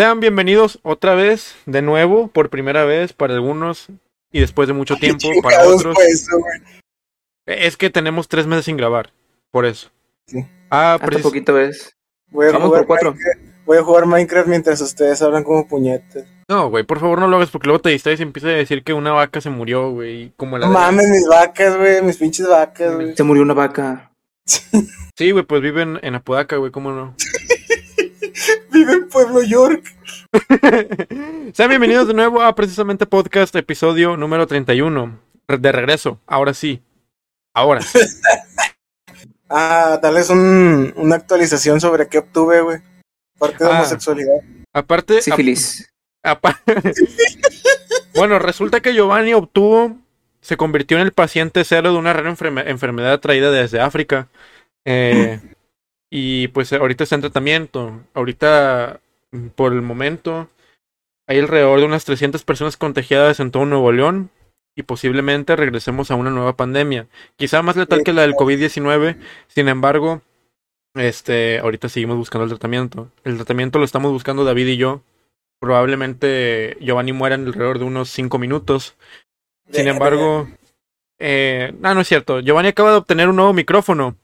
Sean bienvenidos otra vez, de nuevo, por primera vez para algunos y después de mucho tiempo para otros. eso, güey. Es que tenemos tres meses sin grabar, por eso. Sí. Ah, Hasta poquito es. Voy a, Vamos jugar por cuatro. Voy a jugar Minecraft mientras ustedes hablan como puñetes. No, güey, por favor no lo hagas porque luego te distraes y empieza a decir que una vaca se murió, güey. Como la No de- mames, mis vacas, güey, mis pinches vacas, güey. Se murió una vaca. Sí, güey, pues viven en Apodaca, güey, ¿cómo no? Vive en Pueblo York. Sean bienvenidos de nuevo a precisamente podcast episodio número 31. Re- De regreso, ahora sí. Ahora. Ah, darles un, una actualización sobre qué obtuve, güey. Parte de Ah. homosexualidad. Aparte, Sífilis. bueno, resulta que Giovanni obtuvo, se convirtió en el paciente cero de una rara enferme- enfermedad traída desde África. Eh, y pues ahorita está en tratamiento. Ahorita, mm, por el momento, hay alrededor de unas 300 personas contagiadas en todo Nuevo León. Y posiblemente regresemos a una nueva pandemia. Quizá más letal que la del COVID-19. Sin embargo, este, ahorita seguimos buscando el tratamiento. El tratamiento lo estamos buscando David y yo. Probablemente Giovanni muera en alrededor de unos 5 minutos. Sin embargo, eh, no, no es cierto. Giovanni acaba de obtener un nuevo micrófono.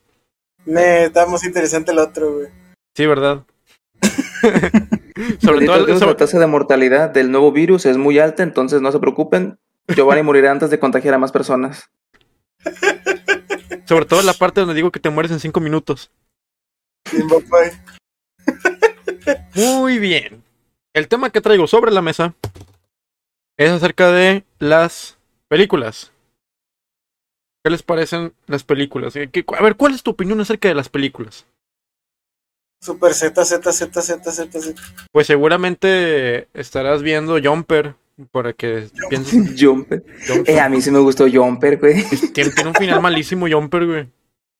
Me está más interesante el otro, güey. Sí, ¿verdad? sobre todo, Dios, sobre- la tasa de mortalidad del nuevo virus es muy alta, entonces no se preocupen. Giovanni morirá antes de contagiar a más personas. sobre todo la parte donde digo que te mueres en 5 minutos. Muy bien. El tema que traigo sobre la mesa es acerca de las películas. ¿Qué les parecen las películas? Eh, ¿qué- A ver, ¿cuál es tu opinión acerca de las películas? Super Z, Z, Z, Z, Z, Z. Pues seguramente estarás viendo Jumper para que pienses Jumper. Jumper. Eh, a mí sí me gustó Jumper, güey. Tiene, tiene un final malísimo Jumper, güey.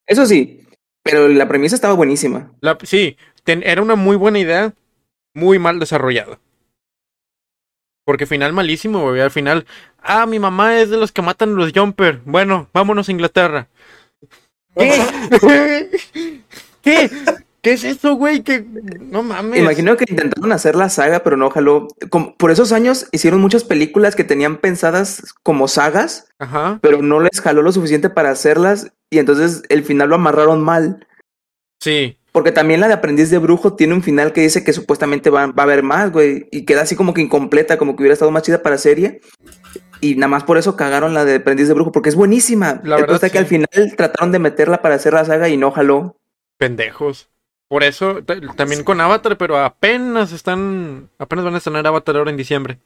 Eso sí, pero la premisa estaba buenísima. La- sí, ten- era una muy buena idea, muy mal desarrollada. Porque final malísimo, güey. Al final, ah, mi mamá es de los que matan los Jumper. Bueno, vámonos a Inglaterra. ¿Qué? ¿Qué? ¿Qué es eso, güey? Que no mames. Imagino que intentaron hacer la saga, pero no jaló. Como- por esos años hicieron muchas películas que tenían pensadas como sagas, Ajá. pero no les jaló lo suficiente para hacerlas y entonces el final lo amarraron mal. Sí. Porque también la de Aprendiz de Brujo tiene un final que dice que supuestamente va, va a haber más, güey. Y queda así como que incompleta, como que hubiera estado más chida para serie. Y nada más por eso cagaron la de Aprendiz de Brujo, porque es buenísima. La verdad, es que sí. al final trataron de meterla para hacer la saga y no jaló. Pendejos. Por eso, ta- también con Avatar, pero apenas están. Apenas van a estrenar Avatar ahora en diciembre.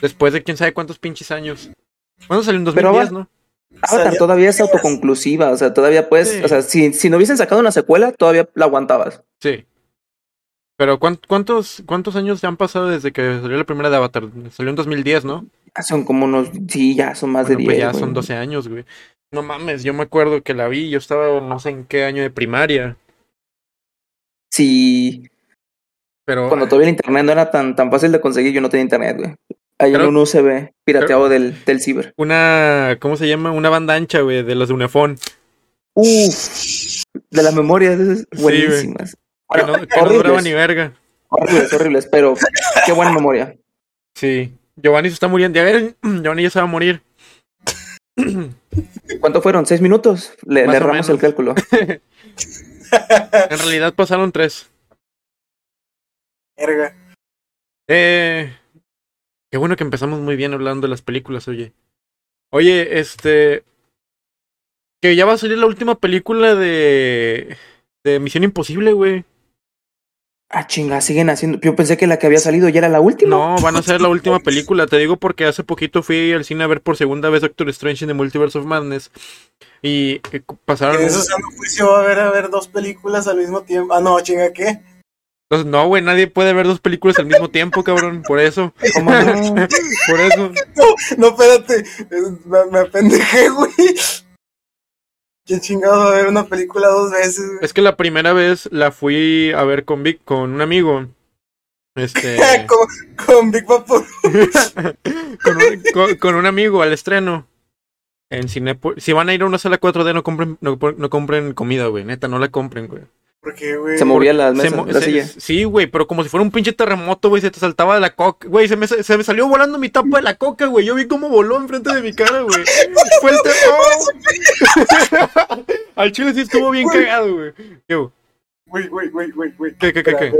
Después de quién sabe cuántos pinches años. ¿Cuándo salió? En Pero 2010, Ava- ¿no? Avatar todavía es autoconclusiva, o sea, todavía puedes, Sí. o sea, si, si no hubiesen sacado una secuela, todavía la aguantabas. Sí. Pero ¿cuán- ¿cuántos, ¿cuántos años ya han pasado desde que salió la primera de Avatar? Salió en 2010, ¿no? Ya son como unos, sí, ya son más Bueno, de pues 10. ya güey. son 12 años, güey. No mames, yo me acuerdo que la vi, yo estaba no sé en qué año de primaria. Sí, Pero cuando todavía el internet no era tan, tan fácil de conseguir, yo no tenía internet, güey. Hay en un USB pirateado del, del ciber. una, ¿cómo se llama? Una banda ancha, güey, de los de Unifón. Uf, de las memorias buenísimas. Que Bueno, no, que no duraba horribles, ni verga. horribles, horribles, pero qué buena memoria. Sí. Giovanni se está muriendo. Ya ver, Giovanni ya se va a morir. ¿Cuánto fueron? ¿Seis minutos? Le, le erramos el cálculo. En realidad pasaron tres. Verga. Eh, qué bueno que empezamos muy bien hablando de las películas, oye. Oye, este. Que ya va a salir la última película de. De Misión Imposible, güey. Ah, chinga, siguen haciendo. Yo pensé que la que había salido ya era la última. No, van a ser la última película. Te digo porque hace poquito fui al cine a ver por segunda vez Doctor Strange in the Multiverse of Madness. Y eh, pasaron. En eso sano juicio va a haber a ver dos películas al mismo tiempo. Ah, no, chinga, ¿qué? Entonces, no, güey, nadie puede ver dos películas al mismo tiempo, cabrón. Por eso. ¿Cómo no? Por eso. No, espérate. eh, Me, me apendejé, güey. ¿Quién chingado va a ver una película dos veces, güey? Es que la primera vez la fui a ver con Vic, con un amigo. Este. con, con Big Papo. con, un, con- con un amigo al estreno. En Cinepo- Si van a ir a una sala 4D, no compren, no, no compren comida, güey. Neta, no la compren, güey. ¿Por qué, güey? Se movía la Se mesa, mo- la se- silla. sí, güey, pero como si fuera un pinche terremoto, güey, se te saltaba de la coca. Güey, se me, se me salió volando mi tapa de la coca, güey. Yo vi cómo voló enfrente de mi cara, güey. Fue el terremoto. Al chile sí estuvo bien Güey. cagado, güey. ¿Qué, güey? Güey, güey, güey, güey. ¿Qué, qué, qué, qué?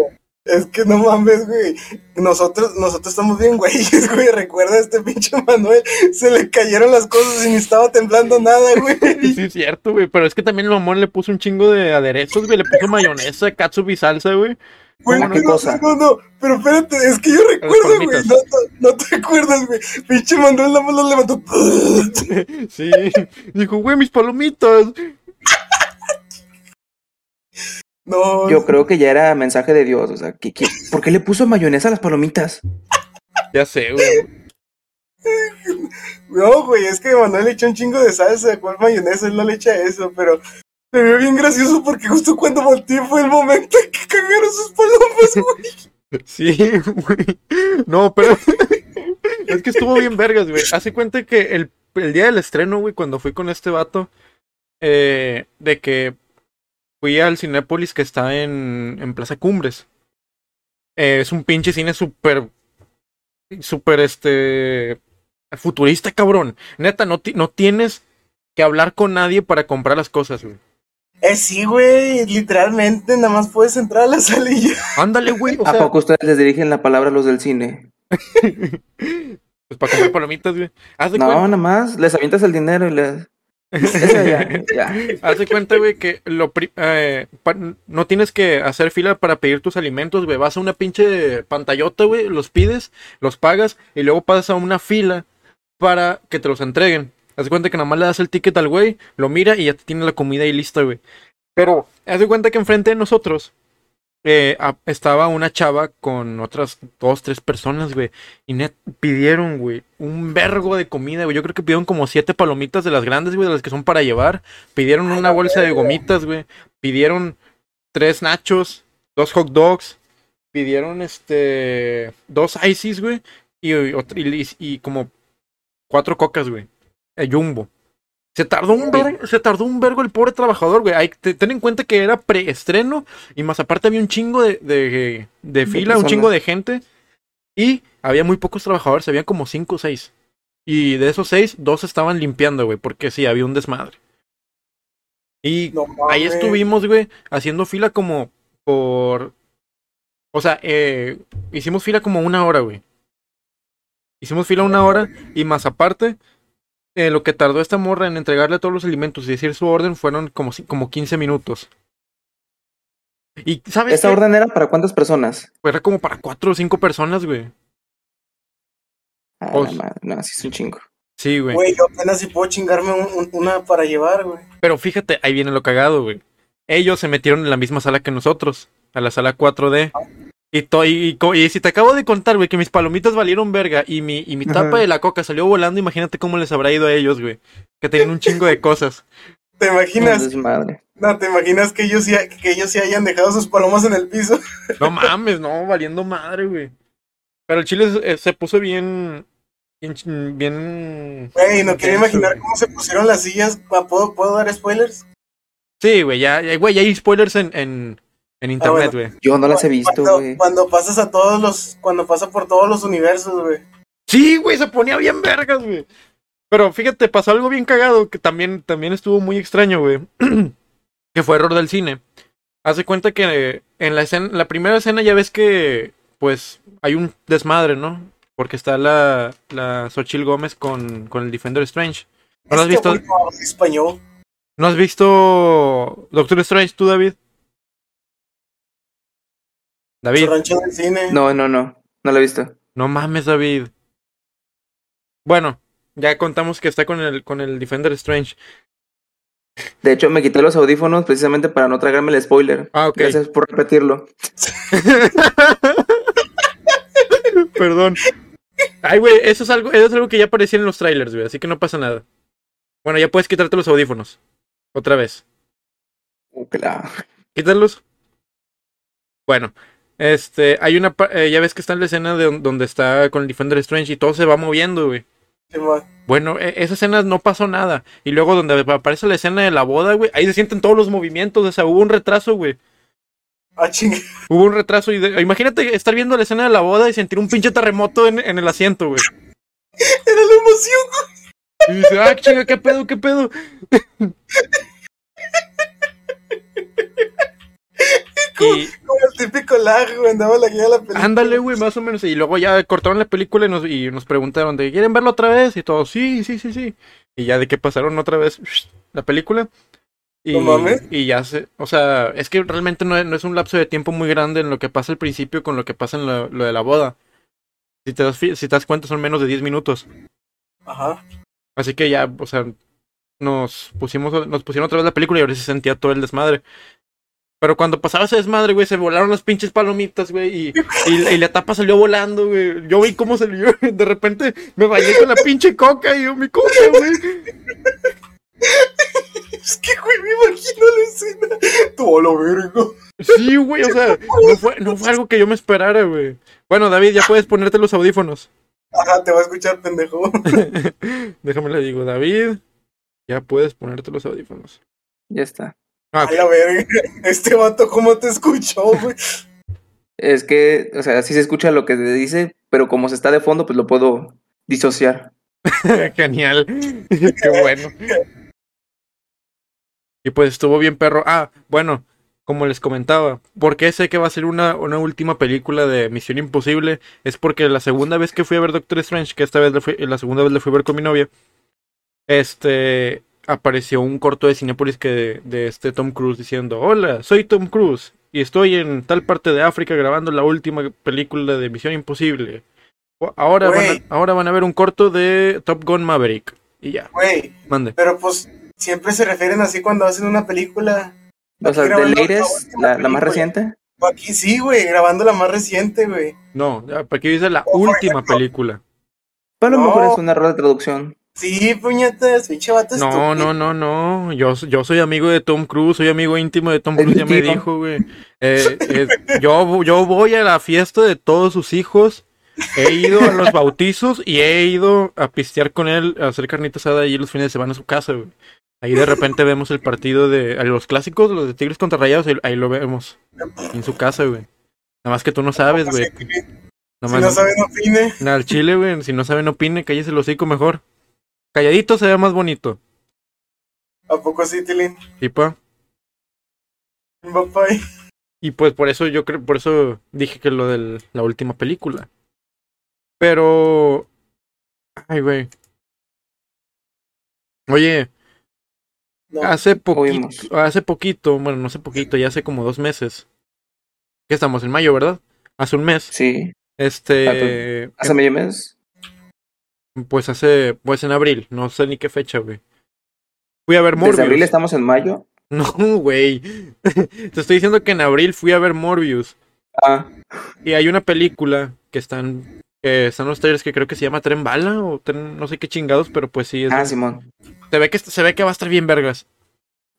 Es que no mames, güey. Nosotros, nosotros estamos bien güeyes, güey. Recuerda a este pinche Manuel. Se le cayeron las cosas y ni estaba temblando nada, güey. Sí, es cierto, güey. Pero es que también el mamón le puso un chingo de aderezos, güey. Le puso mayonesa, catsup y salsa, güey. Güey, ¿Cómo qué no, cosa? no, no, pero espérate, es que yo recuerdo, güey. No, no, no te acuerdas, güey. Pinche Manuel nada más lo levantó. Sí. Dijo, güey, mis palomitas. No, Yo creo que ya era mensaje de Dios. O sea, ¿qué- qué- ¿por qué le puso mayonesa a las palomitas? Ya sé, güey. no, güey, es que Manuel le echó un chingo de salsa. ¿Cuál mayonesa? Él no le echa eso, pero se vio bien gracioso porque justo cuando volteé fue el momento en que cagaron sus palomas, güey. Sí, güey. No, pero. es que estuvo bien vergas, güey. Hace cuenta que el, el día del estreno, güey, cuando fui con este vato, eh, de que fui al Cinépolis que está en, en Plaza Cumbres. Eh, es un pinche cine súper. Súper, este. Futurista, cabrón. Neta, no, ti- no tienes que hablar con nadie para comprar las cosas, güey. Eh, sí, güey, literalmente nada más puedes entrar a la salilla. Ándale, güey. O ¿A sea, poco ustedes les dirigen la palabra a los del cine? pues para comer palomitas, güey. Haz de No, cuenta- nada más, les avientas el dinero y les... Ya, ya. Haz de cuenta, güey, que lo eh, no tienes que hacer fila para pedir tus alimentos, güey. Vas a una pinche pantallota, güey, los pides, los pagas y luego pasas a una fila para que te los entreguen. Haz de cuenta que nada más le das el ticket al güey, lo mira y ya te tiene la comida ahí lista, güey. Pero haz de cuenta que enfrente de nosotros eh, a- estaba una chava con otras dos, tres personas, güey. Y net pidieron, güey, un vergo de comida, güey. Yo creo que pidieron como siete palomitas de las grandes, güey, de las que son para llevar. Pidieron una bolsa de gomitas, güey. Pidieron tres nachos, dos hot dogs. Pidieron, este, dos ices, güey. Y, y, y- y como cuatro cocas, güey. El jumbo. Se tardó un vergo, se tardó un vergo el pobre trabajador, güey. Hay ten en cuenta que era preestreno y más aparte había un chingo de, de, de fila, un chingo de gente. Y había muy pocos trabajadores, había como cinco o seis. Y de esos seis, dos estaban limpiando, güey, porque sí, había un desmadre. Y No ahí estuvimos, güey, haciendo fila como por... O sea, eh, hicimos fila como una hora, güey. Hicimos fila una hora y más aparte, eh, lo que tardó esta morra en entregarle todos los alimentos y decir su orden fueron como, como 15 minutos. Y, ¿sabes ¿Esta qué? orden era para cuántas personas? Era como para cuatro o cinco personas, güey. Ah, Pues- la madre, no, sí es un chingo. Sí, güey. Güey, yo apenas si puedo chingarme un- un- una para llevar, güey. Pero fíjate, ahí viene lo cagado, güey. Ellos se metieron en la misma sala que nosotros, a la sala 4D. Y, to- y, y si te acabo de contar, güey, que mis palomitas valieron verga y mi, y mi tapa Ajá. de la coca salió volando, imagínate cómo les habrá ido a ellos, güey. Que tenían un chingo de cosas. ¿Te imaginas? No, ¿te imaginas que ellos, sí, que ellos sí hayan dejado sus palomas en el piso? No mames, no, valiendo madre, güey. Pero el chile se, se puso bien. Bien. Güey, no quiero imaginar güey. cómo se pusieron las sillas. ¿Puedo, ¿puedo dar spoilers? Sí, güey, ya, ya, güey, ya hay spoilers en, en, en internet, güey. Yo no las he visto, Cuando, güey. cuando pasas a todos los... Cuando pasa por todos los universos, güey. Sí, güey, se ponía bien vergas, güey. Pero fíjate, pasó algo bien cagado que también, también estuvo muy extraño, güey. que fue error del cine. Hace cuenta que en la escena, la primera escena ya ves que, pues, hay un desmadre, ¿no? Porque está la, la Xochitl Gómez con, con el Defender Strange. ¿No has Este visto? español. ¿No has visto Doctor Strange tú, David? Su David, rancho del cine. No, no, no. No lo he visto. no mames, David. Bueno, ya contamos que está con el, con el Defender Strange. De hecho, me quité los audífonos precisamente para no tragarme el spoiler. Ah, ok. Gracias por repetirlo. Perdón. Ay, güey, eso es algo, eso es algo que ya aparecía en los trailers, güey, así que no pasa nada. Bueno, ya puedes quitarte los audífonos. Otra vez. Uh, la- Quítalos. Bueno, este, hay una, pa- eh, ya ves que está en la escena de don- donde está con el Defender Strange y todo se va moviendo, güey. Simón. Bueno, e- esa escena no pasó nada. Y luego donde aparece la escena de la boda, güey, ahí se sienten todos los movimientos, o sea, hubo un retraso, güey. Ah, chingue. Hubo un retraso y de- imagínate estar viendo la escena de la boda y sentir un pinche terremoto en, en el asiento, güey. Era la emoción, güey. Y dice, ah, chinga, qué pedo, qué pedo. y Como el típico lag, güey. Andaba la guía de la película. ándale, güey, más o menos. Y luego ya cortaron la película y nos, y nos preguntaron de, ¿quieren verla otra vez? Y todos, sí, sí, sí, sí. Y ya de que pasaron otra vez la película. Y, No mames. y ya se, o sea, es que realmente no es, no es un lapso de tiempo muy grande en lo que pasa al principio con lo que pasa en lo, lo de la boda. Si te, das, si te das cuenta son menos de 10 minutos. Ajá. Así que ya, o sea, nos pusimos, nos pusieron otra vez la película y ahora se sentía todo el desmadre. Pero cuando pasaba ese desmadre, güey, se volaron las pinches palomitas, güey, y, y, y la tapa salió volando, güey. Yo vi cómo salió, de repente me bañé con la pinche coca y yo, mi coca, güey. Es que, güey, me imagino la escena. Todo lo vergo. Sí, güey, o sea, no fue, no fue algo que yo me esperara, güey. Bueno, David, ya puedes ponerte los audífonos. Ajá, te va a escuchar, pendejo. Déjame le digo, David, ya puedes ponerte los audífonos. Ya está. Ah, A ok. la verga. Este vato, ¿cómo te escuchó, güey? Es que, o sea, sí se escucha lo que te dice, pero como se está de fondo, pues lo puedo disociar. Genial. Qué bueno. Y pues estuvo bien perro. Ah, bueno, como les comentaba, ¿por qué sé que va a ser una, una última película de Misión Imposible? Es porque la segunda vez que fui a ver Doctor Strange, que esta vez le fui- la segunda vez le fui a ver con mi novia, este apareció un corto de Cinepolis que de, este Tom Cruise diciendo, hola, soy Tom Cruise y estoy en tal parte de África grabando la última película de Misión Imposible. Ahora van, a, ahora van a ver un corto de Top Gun Maverick. Y ya, Güey, mande. pero pues siempre se refieren así cuando hacen una película. O sea, Aquí de Leires, la, la más reciente. Aquí sí, güey, grabando la más reciente, güey. No, aquí dice la O, última película. Pero a lo mejor es un error de traducción. Sí, puñetas, pinche vato No, estúpido. no, no, no. Yo, yo soy amigo de Tom Cruise, soy amigo íntimo de Tom Cruise, ya me dijo, güey. Eh, eh, yo, yo voy a la fiesta de todos sus hijos. He ido a los bautizos y he ido a pistear con él, a hacer carnita asada allí los fines de semana en su casa, güey. Ahí de repente vemos el partido de a los clásicos, los de Tigres contra Rayados, ahí, ahí lo vemos. En su casa, güey. Nada más que tú no sabes, güey. Si no saben, opine. Al chile, güey. Si no sabe, no opine. Cállese el hocico mejor. Calladito se ve más bonito. ¿A poco sí, Tilín? ¿Sí, pa? Papá. Y pues por eso yo creo, por eso dije que lo de la última película. Pero. Ay, güey. Oye, No. hace poquito, Oímos. hace poquito, bueno, no hace poquito, ya hace como dos meses. Que estamos en mayo, ¿verdad? Hace un mes. Sí. Este. Hace medio mes. Pues hace. Pues en abril. No sé ni qué fecha, güey. Fui a ver Desde Morbius. abril estamos en mayo. No, güey. Te estoy diciendo que en abril fui a ver Morbius. Ah, Y hay una película que están. Que están los trailers que creo que se llama Tren Bala o Tren- no sé qué chingados, pero pues sí. Es ah, Simón. se, ve que, se ve que va a estar bien vergas.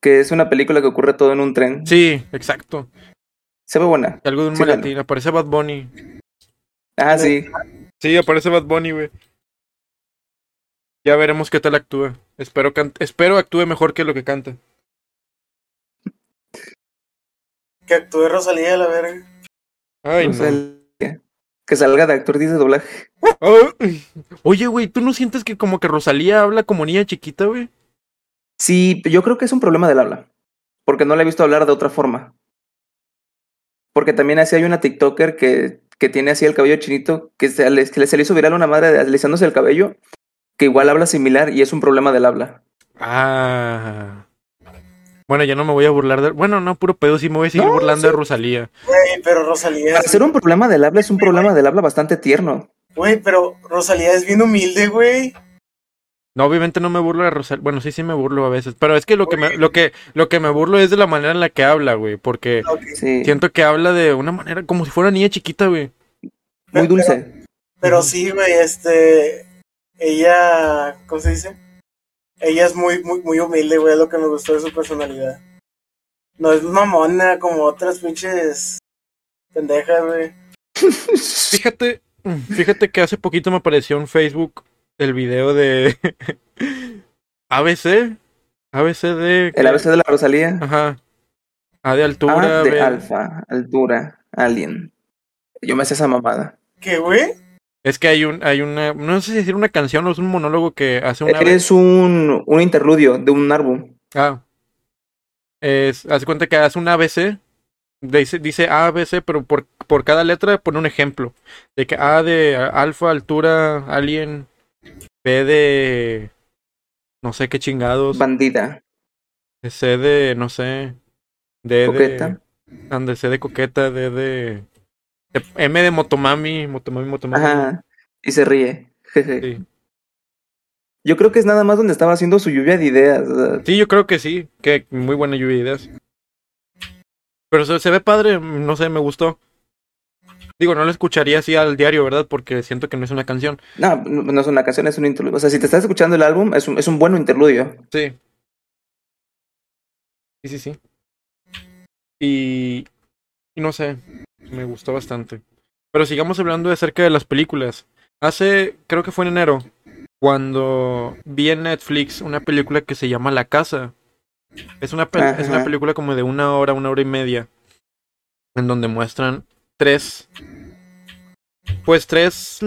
Que es una película que ocurre todo en un tren. Sí, exacto. Se ve buena. Algo de un Sí, maletín. Aparece Bad Bunny. Ah, sí. Sí, aparece Bad Bunny, güey. Ya veremos qué tal actúa. Espero, espero actúe mejor que lo que canta. Que actúe Rosalía, la verga. Ay, O no. que salga de actor dice doblaje. Ah, Oye, güey, ¿tú no sientes que como que Rosalía habla como niña chiquita, güey? Sí, yo creo que es un problema del habla. Porque no la he visto hablar de otra forma. Porque también así hay una TikToker que, que tiene así el cabello chinito, que se le, que se le hizo viral una madre de alisándose el cabello, que igual habla similar y es un problema del habla. Ah. Bueno, ya no me voy a burlar de. Bueno, no, puro pedo, sí me voy a seguir No, burlando sí. de Rosalía. Güey, pero Rosalía. Para ser un problema del habla es un problema del habla bastante tierno. Güey, pero Rosalía es bien humilde, güey. No, obviamente no me burlo de Rosalía. Bueno, sí, sí me burlo a veces. Pero es que lo que me, lo que, lo que me burlo es de la manera en la que habla, güey. Porque. Sí, siento que habla de una manera como si fuera niña chiquita, güey. muy dulce. Pero sí, güey, este. Ella. ¿Cómo se dice? Ella es muy, muy, muy humilde, güey, lo que me gustó de su personalidad. No es mamona como otras pinches pendejas, güey. Fíjate, fíjate que hace poquito me apareció en Facebook el video de ABC. ABC de. El ABC de la Rosalía. Ajá. A de altura, A de B- alfa, altura, alien. Yo me hacía esa mamada. ¿Qué, güey? Es que hay un, hay una, no sé si decir una canción o es un monólogo que hace una Eres un, un interludio de un álbum. Ah. Es, haz de cuenta que hace un ABC. Dice, dice ABC, pero por, por cada letra pone un ejemplo. De que A de alfa, altura, alien. B de. No sé qué chingados. Bandida. C de. No sé. D Coqueta. de. Ande, C de coqueta. D de. M de motomami. Motomami, motomami. Ajá. Y se ríe. Jeje. Sí. Yo creo que es nada más donde estaba haciendo su lluvia de ideas. Sí, yo creo que sí. Que muy buena lluvia de ideas. Pero se, se ve padre, no sé, me gustó. Digo, no lo escucharía así al diario, ¿verdad? Porque siento que no es una canción. No, no no es una canción, es un interludio. O sea, si te estás escuchando el álbum, es un, es un buen interludio. Sí. Sí, sí, sí. Y, y no sé, me gustó bastante. Pero sigamos hablando acerca de las películas. Hace, creo que fue en enero, cuando vi en Netflix una película que se llama La Casa. Es una, es una película como de una hora, una hora y media, en donde muestran tres, pues tres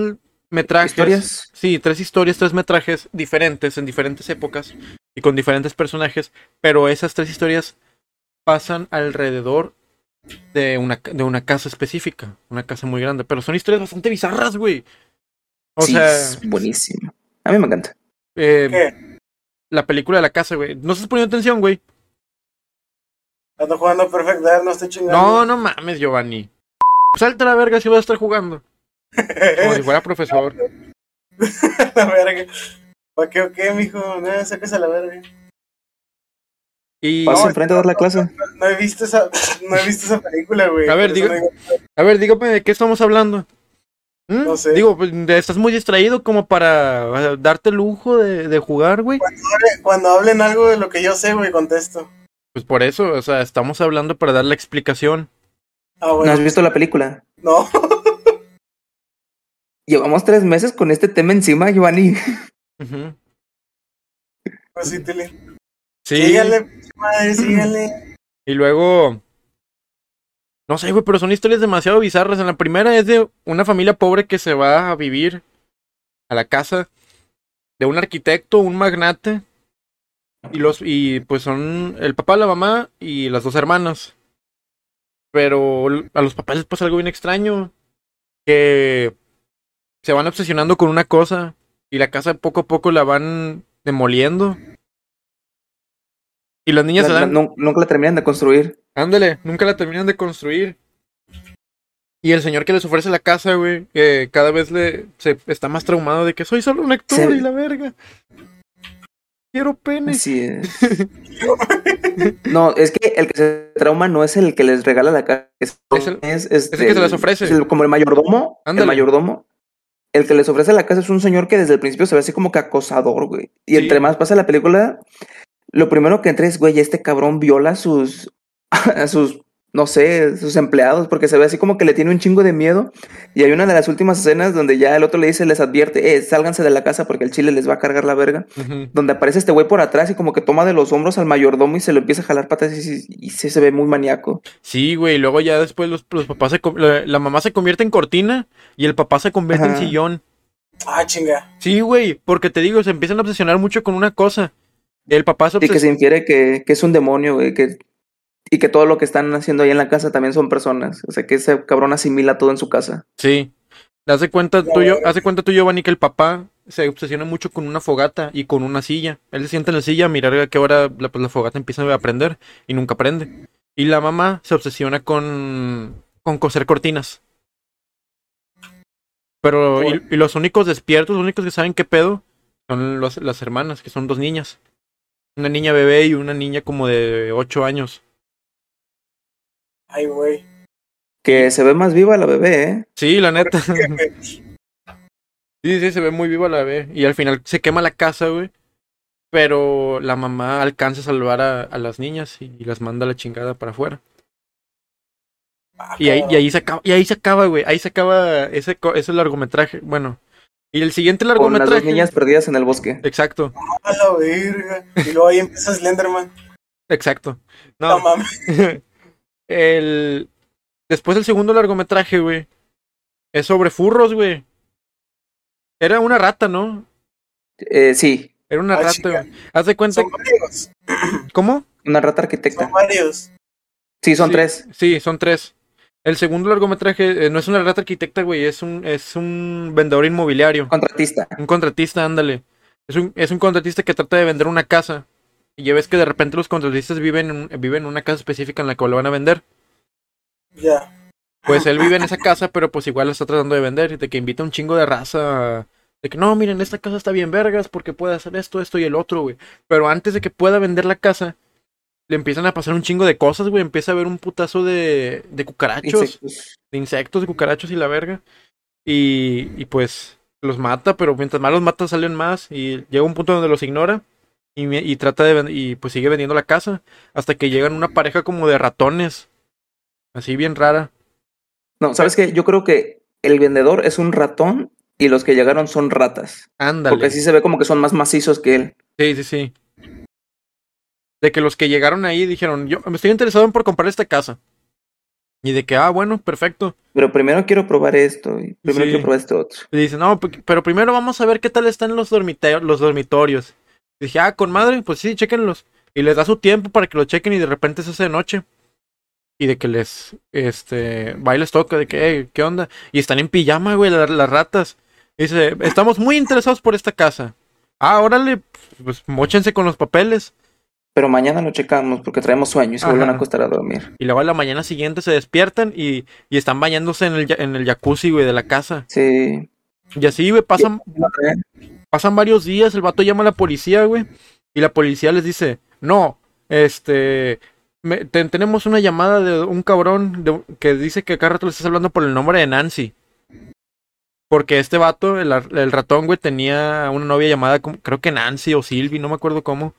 metrajes. ¿Historias? Sí, tres historias, tres metrajes diferentes en diferentes épocas y con diferentes personajes, pero esas tres historias pasan alrededor de una, de una casa específica, una casa muy grande, pero son historias bastante bizarras, güey. O sí, sea, es buenísimo. A mí me encanta. eh, ¿Qué? la película de la casa, güey. No estás poniendo atención, güey. Ando jugando Perfect Dark, no estoy chingando. No, no mames, Giovanni. Salte a la verga si vas a estar jugando. Como si fuera profesor. la verga. ¿Para qué o qué, mijo? No, saques a la verga. Y, Pasa No, enfrente a dar la clase. No he visto esa, no he visto esa película, güey. A ver, digo- a ver, dígame de qué estamos hablando. ¿Mm? No sé. Digo, pues, estás muy distraído como para darte el lujo de, de jugar, güey. Cuando hablen algo de lo que yo sé, güey, contesto. Pues por eso, o sea, estamos hablando para dar la explicación. Ah, ¿No has visto la película? No. Llevamos tres meses con este tema encima, Giovanni. Ujú. Pues sí, Tili. Sí. Síganle, Y luego. No sé, güey, pero son historias demasiado bizarras. En la primera es de una familia pobre que se va a vivir a la casa de un arquitecto, un magnate. Y los, y pues son el papá, la mamá y las dos hermanas. Pero a los papás les pasa algo bien extraño. Que se van obsesionando con una cosa. Y la casa poco a poco la van demoliendo. Y las niñas La- se dan. nunca la terminan de construir. Ándale, nunca la terminan de construir. Y el señor que les ofrece la casa, güey, que cada vez le se está más traumado de que soy solo un actor Se- y la verga. Quiero pene. Es. No, es que el que se trauma no es el que les regala la casa. Es, el- es, este, el que se las ofrece. el- como el mayordomo. Ándale. El mayordomo. El que les ofrece la casa es un señor que desde el principio se ve así como que acosador, güey. Y Sí. entre más pasa la película, lo primero que entra es, güey, este cabrón viola a sus, a sus, no sé, sus empleados, porque se ve así como que le tiene un chingo de miedo. Y hay una de las últimas escenas donde ya el otro le dice, les advierte, eh, sálganse de la casa porque el chile les va a cargar la verga donde aparece este güey por atrás y como que toma de los hombros al mayordomo y se lo empieza a jalar patas y, y- y sí se ve muy maníaco. Sí, güey, y luego ya después los, los papás se la, la mamá se convierte en cortina y el papá se convierte en sillón. Ah, chinga. Sí, güey, porque te digo, se empiezan a obsesionar mucho con una cosa. El papá se Y que se infiere que, que es un demonio, güey, que, y que todo lo que están haciendo ahí en la casa también son personas. O sea, que ese cabrón asimila todo en su casa. Sí. Hace cuenta tuyo, hace cuenta tú, Giovanni, que el papá se obsesiona mucho con una fogata y con una silla. Él se sienta en la silla a mirar a qué hora la, pues, la fogata empieza a prender y nunca prende. Y la mamá se obsesiona con, con coser cortinas. Pero, y, y los únicos despiertos, los únicos que saben qué pedo, son los- las hermanas, que son dos niñas. Una niña bebé y una niña como de ocho años. Ay, güey. Que se ve más viva la bebé, ¿eh? Sí, la neta. Sí, sí, se ve muy viva la bebé. Y al final se quema la casa, güey. Pero la mamá alcanza a salvar a, a las niñas y, las manda a la chingada para afuera. Ah, Y ahí, y ahí se acaba, y ahí se acaba, güey. Ahí se acaba ese, co- ese largometraje. Bueno. Y el siguiente Con las largometraje. dos niñas perdidas en el bosque. Exacto, A la verga. Y luego ahí empieza Slenderman. exacto. No No, mames. el. Después del segundo largometraje, güey. Es sobre furros, güey. Era una rata, ¿no? Eh, sí, Era una Ah, rata, chica. güey. Haz de cuenta. Son varios. ¿Cómo? una rata arquitecta. Son varios. Sí, son Sí, tres. Sí, son tres. El segundo largometraje eh, no es una rata arquitecta, güey. Es un, es un vendedor inmobiliario. Contratista. Un contratista, ándale. Es un, es un contratista que trata de vender una casa. Y ya ves que de repente los contratistas viven en, viven en una casa específica en la que lo van a vender. Ya. Pues él vive en esa casa, pero pues igual la está tratando de vender. De que invita un chingo de raza. De que no, miren, esta casa está bien vergas porque puede hacer esto, esto y el otro, güey. Pero antes de que pueda vender la casa, le empiezan a pasar un chingo de cosas, güey. Empieza a haber un putazo de, de cucarachos. Insectos. de insectos, de cucarachos y la verga. Y, y pues los mata, pero mientras más los mata salen más. Y llega un punto donde los ignora. Y, y trata de y pues sigue vendiendo la casa. Hasta que llegan una pareja como de ratones. Así bien rara. No, ¿sabes qué? Yo creo que el vendedor es un ratón y los que llegaron son ratas. Ándale. Porque sí se ve como que son más macizos que él. Sí, sí, sí. De que los que llegaron ahí dijeron, yo me estoy interesado en por comprar esta casa. Y de que, ah, bueno, perfecto. Pero primero quiero probar esto y primero Sí. quiero probar este otro. Y dice, no, pe- pero primero vamos a ver qué tal están los, dormite- los dormitorios. Y dije, ah, con madre, pues sí, chequenlos. Y les da su tiempo para que lo chequen y de repente se hace de noche. Y de que les, este, va y les toca, de que, "Ey, ¿qué onda? Y están en pijama, güey, la- las ratas. Y dice, estamos muy interesados por esta casa. Ah, órale, pues mochense con los papeles. Pero mañana lo checamos porque traemos sueño y se vuelven a acostar a dormir. Y luego a la mañana siguiente se despiertan y, y están bañándose en el, en el jacuzzi, güey, de la casa. Sí. Y así, güey, pasan, Pasan varios días, el vato llama a la policía, güey. Y la policía les dice, no, este, me- te- tenemos una llamada de un cabrón de- que dice que cada rato le estás hablando por el nombre de Nancy. Porque este vato, el, el ratón, güey, tenía una novia llamada, creo que Nancy o Sylvie, no me acuerdo cómo.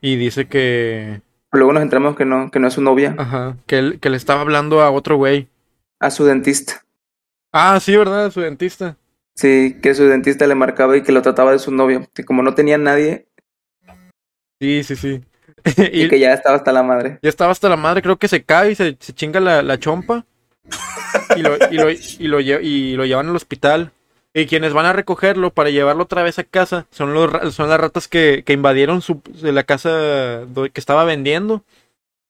Y dice que, Luego nos enteramos que no, que no es su novia, ajá, que, él- que le estaba hablando a otro güey. a su dentista. Ah, sí, ¿verdad? Su dentista. Sí, que su dentista le marcaba y que lo trataba de su novio. Que como no tenía nadie Sí, sí, sí. y, y, que ya estaba hasta la madre. Ya estaba hasta la madre, creo que se cae y se, se chinga la, la chompa. Y lo, y, lo, y, lo, lle- y lo llevan al hospital. Y quienes van a recogerlo para llevarlo otra vez a casa son, los, son las ratas que, que invadieron su, la casa que estaba vendiendo.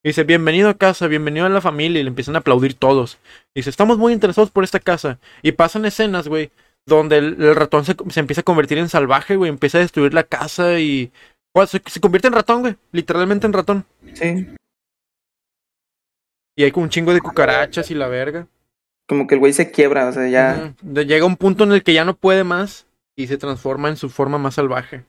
Y dice, bienvenido a casa, bienvenido a la familia. Y le empiezan a aplaudir todos. Y dice, estamos muy interesados por esta casa. Y pasan escenas, güey, donde el, el ratón se, se empieza a convertir en salvaje, güey. Empieza a destruir la casa y... Se, se convierte en ratón, güey. Literalmente en ratón. Sí. Y hay como un chingo de cucarachas y la verga. Como que el güey se quiebra, o sea, ya. Ujú. De- Llega un punto en el que ya no puede más y se transforma en su forma más salvaje.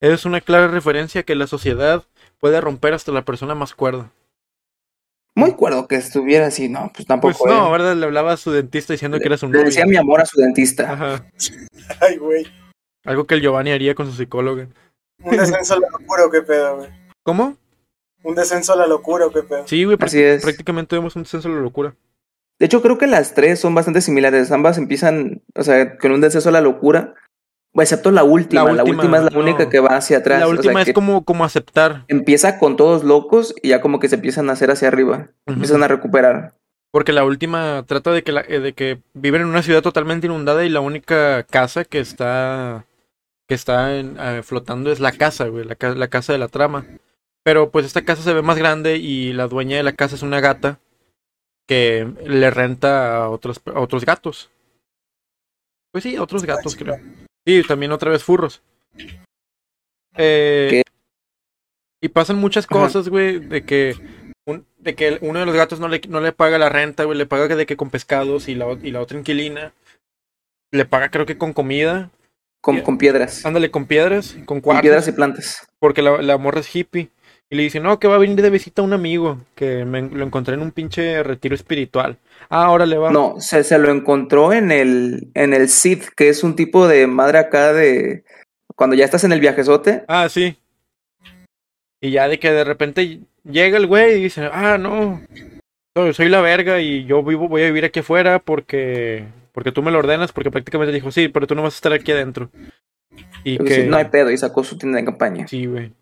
Es una clara referencia que la sociedad puede romper hasta la persona más cuerda. Muy cuerdo que estuviera así, no, pues tampoco. Pues no, ¿eh? ¿verdad? Le hablaba a su dentista diciendo que era su Le novio. decía mi amor a su dentista. Ajá. Ay, güey. Algo que el Giovanni haría con su psicóloga. Un descenso a la locura o qué pedo, güey. ¿Cómo? Un descenso a la locura o qué pedo. Sí, güey, Así es. prácticamente vemos un descenso a la locura. De hecho, creo que las tres son bastante similares. Ambas empiezan, o sea, con un descenso a la locura. Excepto la última. La La última, última, es la no. única que va hacia atrás. la o sea, última es como, como aceptar. Empieza con todos locos y ya como que se empiezan a hacer hacia arriba. Empiezan a recuperar. Porque la última trata de que, la- eh, de que viven en una ciudad totalmente inundada y la única casa que está que está en- eh, flotando es la casa, güey, la, la casa de la trama. Pero pues esta casa se ve más grande y la dueña de la casa es una gata que le renta a otros, a otros gatos. Pues sí, a otros gatos, creo. Sí, también otra vez furros. Eh, ¿Qué? y pasan muchas cosas, güey, de que un- de que uno de los gatos no le, no le paga la renta, güey, le paga de que con pescados y la, y la otra inquilina le paga creo que con comida, Con, con piedras. ándale con piedras, con Con cuartos, piedras y plantas. porque la, la morra es hippie. Y le dice, no, que va a venir de visita un amigo, que me, lo encontré en un pinche retiro espiritual. Ah, ahora le va. No, se, se lo encontró en el, en el Sith, que es un tipo de madre acá de. Cuando ya estás en el viajezote. Ah, sí. Y ya de que de repente llega el güey y dice, ah, no, soy, soy la verga y yo vivo, voy a vivir aquí afuera porque, porque tú me lo ordenas, porque prácticamente dijo, sí, pero tú no vas a estar aquí adentro. Y que... dice, No hay pedo, y sacó su tienda de campaña. Sí, güey.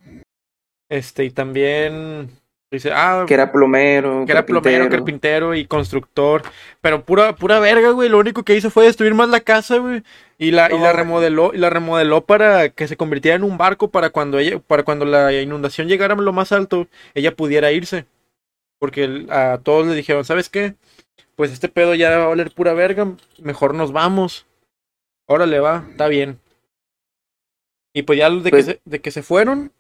Este, y también Dice, ah, Que era plomero. que era plomero, carpintero. y constructor. Pero pura, pura verga, güey. Lo único que hizo fue destruir más la casa, güey. Y la, y la remodeló, y la remodeló para que se convirtiera en un barco para cuando ella, para cuando la inundación llegara a lo más alto, ella pudiera irse. Porque a todos le dijeron, ¿sabes qué? Pues este pedo ya va a valer pura verga, mejor nos vamos. Órale, va, está bien. Y pues ya de, Pues- que, se, de que se fueron,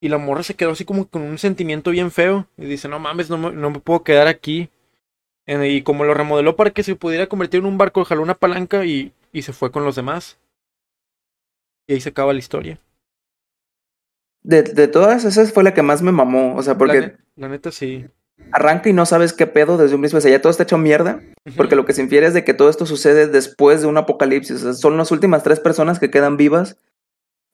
y la morra se quedó así como con un sentimiento bien feo. Y dice, no mames, no me, no me puedo quedar aquí. Y como lo remodeló para que se pudiera convertir en un barco, jaló una palanca y, y se fue con los demás. Y ahí se acaba la historia. De, de todas esas fue la que más me mamó. O sea, La, porque ne- la neta sí. arranca y no sabes qué pedo desde un principio. O sea, ya todo está hecho mierda. Porque lo que se infiere es de que todo esto sucede después de un apocalipsis. O sea, son las últimas tres personas que quedan vivas,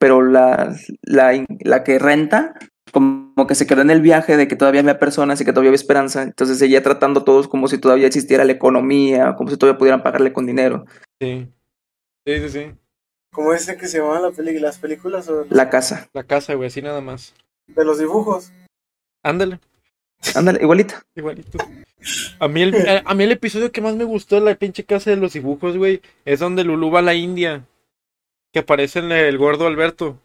pero la, la, la que renta, como que se quedó en el viaje de que todavía había personas y que todavía había esperanza. Entonces seguía tratando a todos como si todavía existiera la economía, como si todavía pudieran pagarle con dinero. Sí. Sí, sí, sí. ¿Cómo dice que se llamaban la peli las películas o La casa. La casa, güey, así nada más. de los dibujos? Ándale, Ándale, igualita. igualito. A mí, el, a, a mí el episodio que más me gustó de la pinche casa de los dibujos, güey, es donde Lulu va a la India. Que aparece en el gordo Alberto.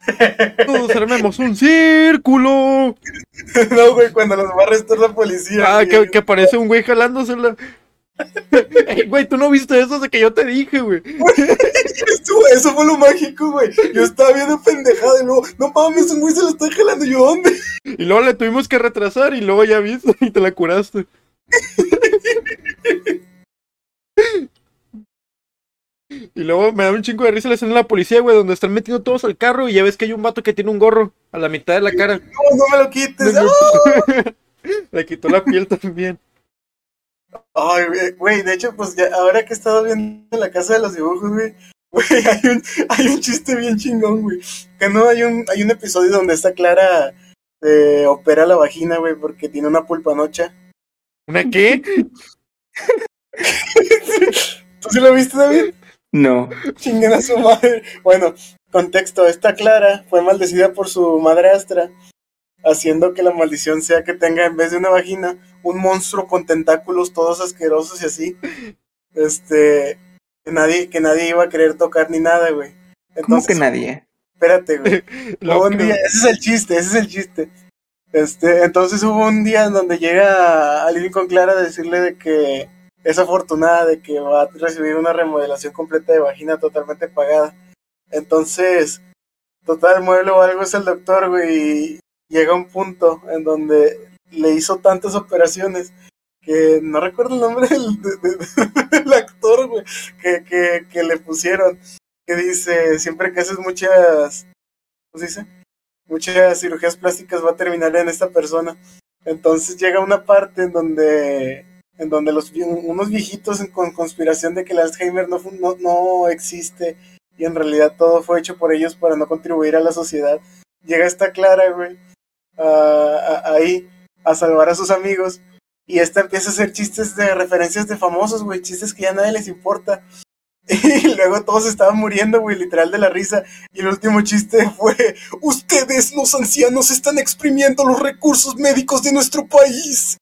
Todos armemos un círculo. no, güey, cuando los va a arrestar la policía. Ah, que, que aparece un güey jalándosela. Ey, güey, tú no viste eso de que yo te dije, güey. Eso fue lo mágico, güey. Yo estaba viendo pendejada y luego, no mames, un güey se lo está jalando. Yo, ¿dónde? Y luego le tuvimos que retrasar y luego ya viste y te la curaste. Y luego me da un chingo de risa la escena de la policía, güey, donde están metiendo todos al carro y ya ves que hay un vato que tiene un gorro a la mitad de la cara. No, no me lo quites. ¡Ah! Le quitó la piel también. Ay, güey, de hecho, pues ya, ahora que he estado viendo la casa de los dibujos, güey, güey, hay un, hay un chiste bien chingón, güey. Que no hay un, hay un episodio donde esta Clara eh, opera la vagina, güey, porque tiene una pulpanocha. ¿Una qué? ¿Tú sí lo viste, David? No. Chinguen a su madre. Bueno, contexto, esta Clara fue maldecida por su madrastra, haciendo que la maldición sea que tenga en vez de una vagina un monstruo con tentáculos todos asquerosos y así. Este, que nadie, que nadie iba a querer tocar ni nada, güey. ¿Cómo Entonces, que nadie? espérate, güey. Hubo un día, ese es el chiste, ese es el chiste. Este, entonces hubo un día en donde llega a Living con Clara a decirle de que es afortunada de que va a recibir una remodelación completa de vagina totalmente pagada. Entonces, total mueble o algo es el doctor, güey, y llega un punto en donde le hizo tantas operaciones que no recuerdo el nombre del, de- actor, güey, que, que, que le pusieron, que dice, siempre que haces muchas, ¿cómo se dice? Muchas cirugías plásticas va a terminar en esta persona. Entonces llega una parte en donde en donde los unos viejitos con conspiración de que el Alzheimer no, no, no existe y en realidad todo fue hecho por ellos para no contribuir a la sociedad. Llega esta Clara, güey, ahí a salvar a sus amigos y esta empieza a hacer chistes de referencias de famosos, güey, chistes que ya a nadie les importa. Y luego todos estaban muriendo, güey, literal de la risa. Y el último chiste fue, ustedes los ancianos están exprimiendo los recursos médicos de nuestro país.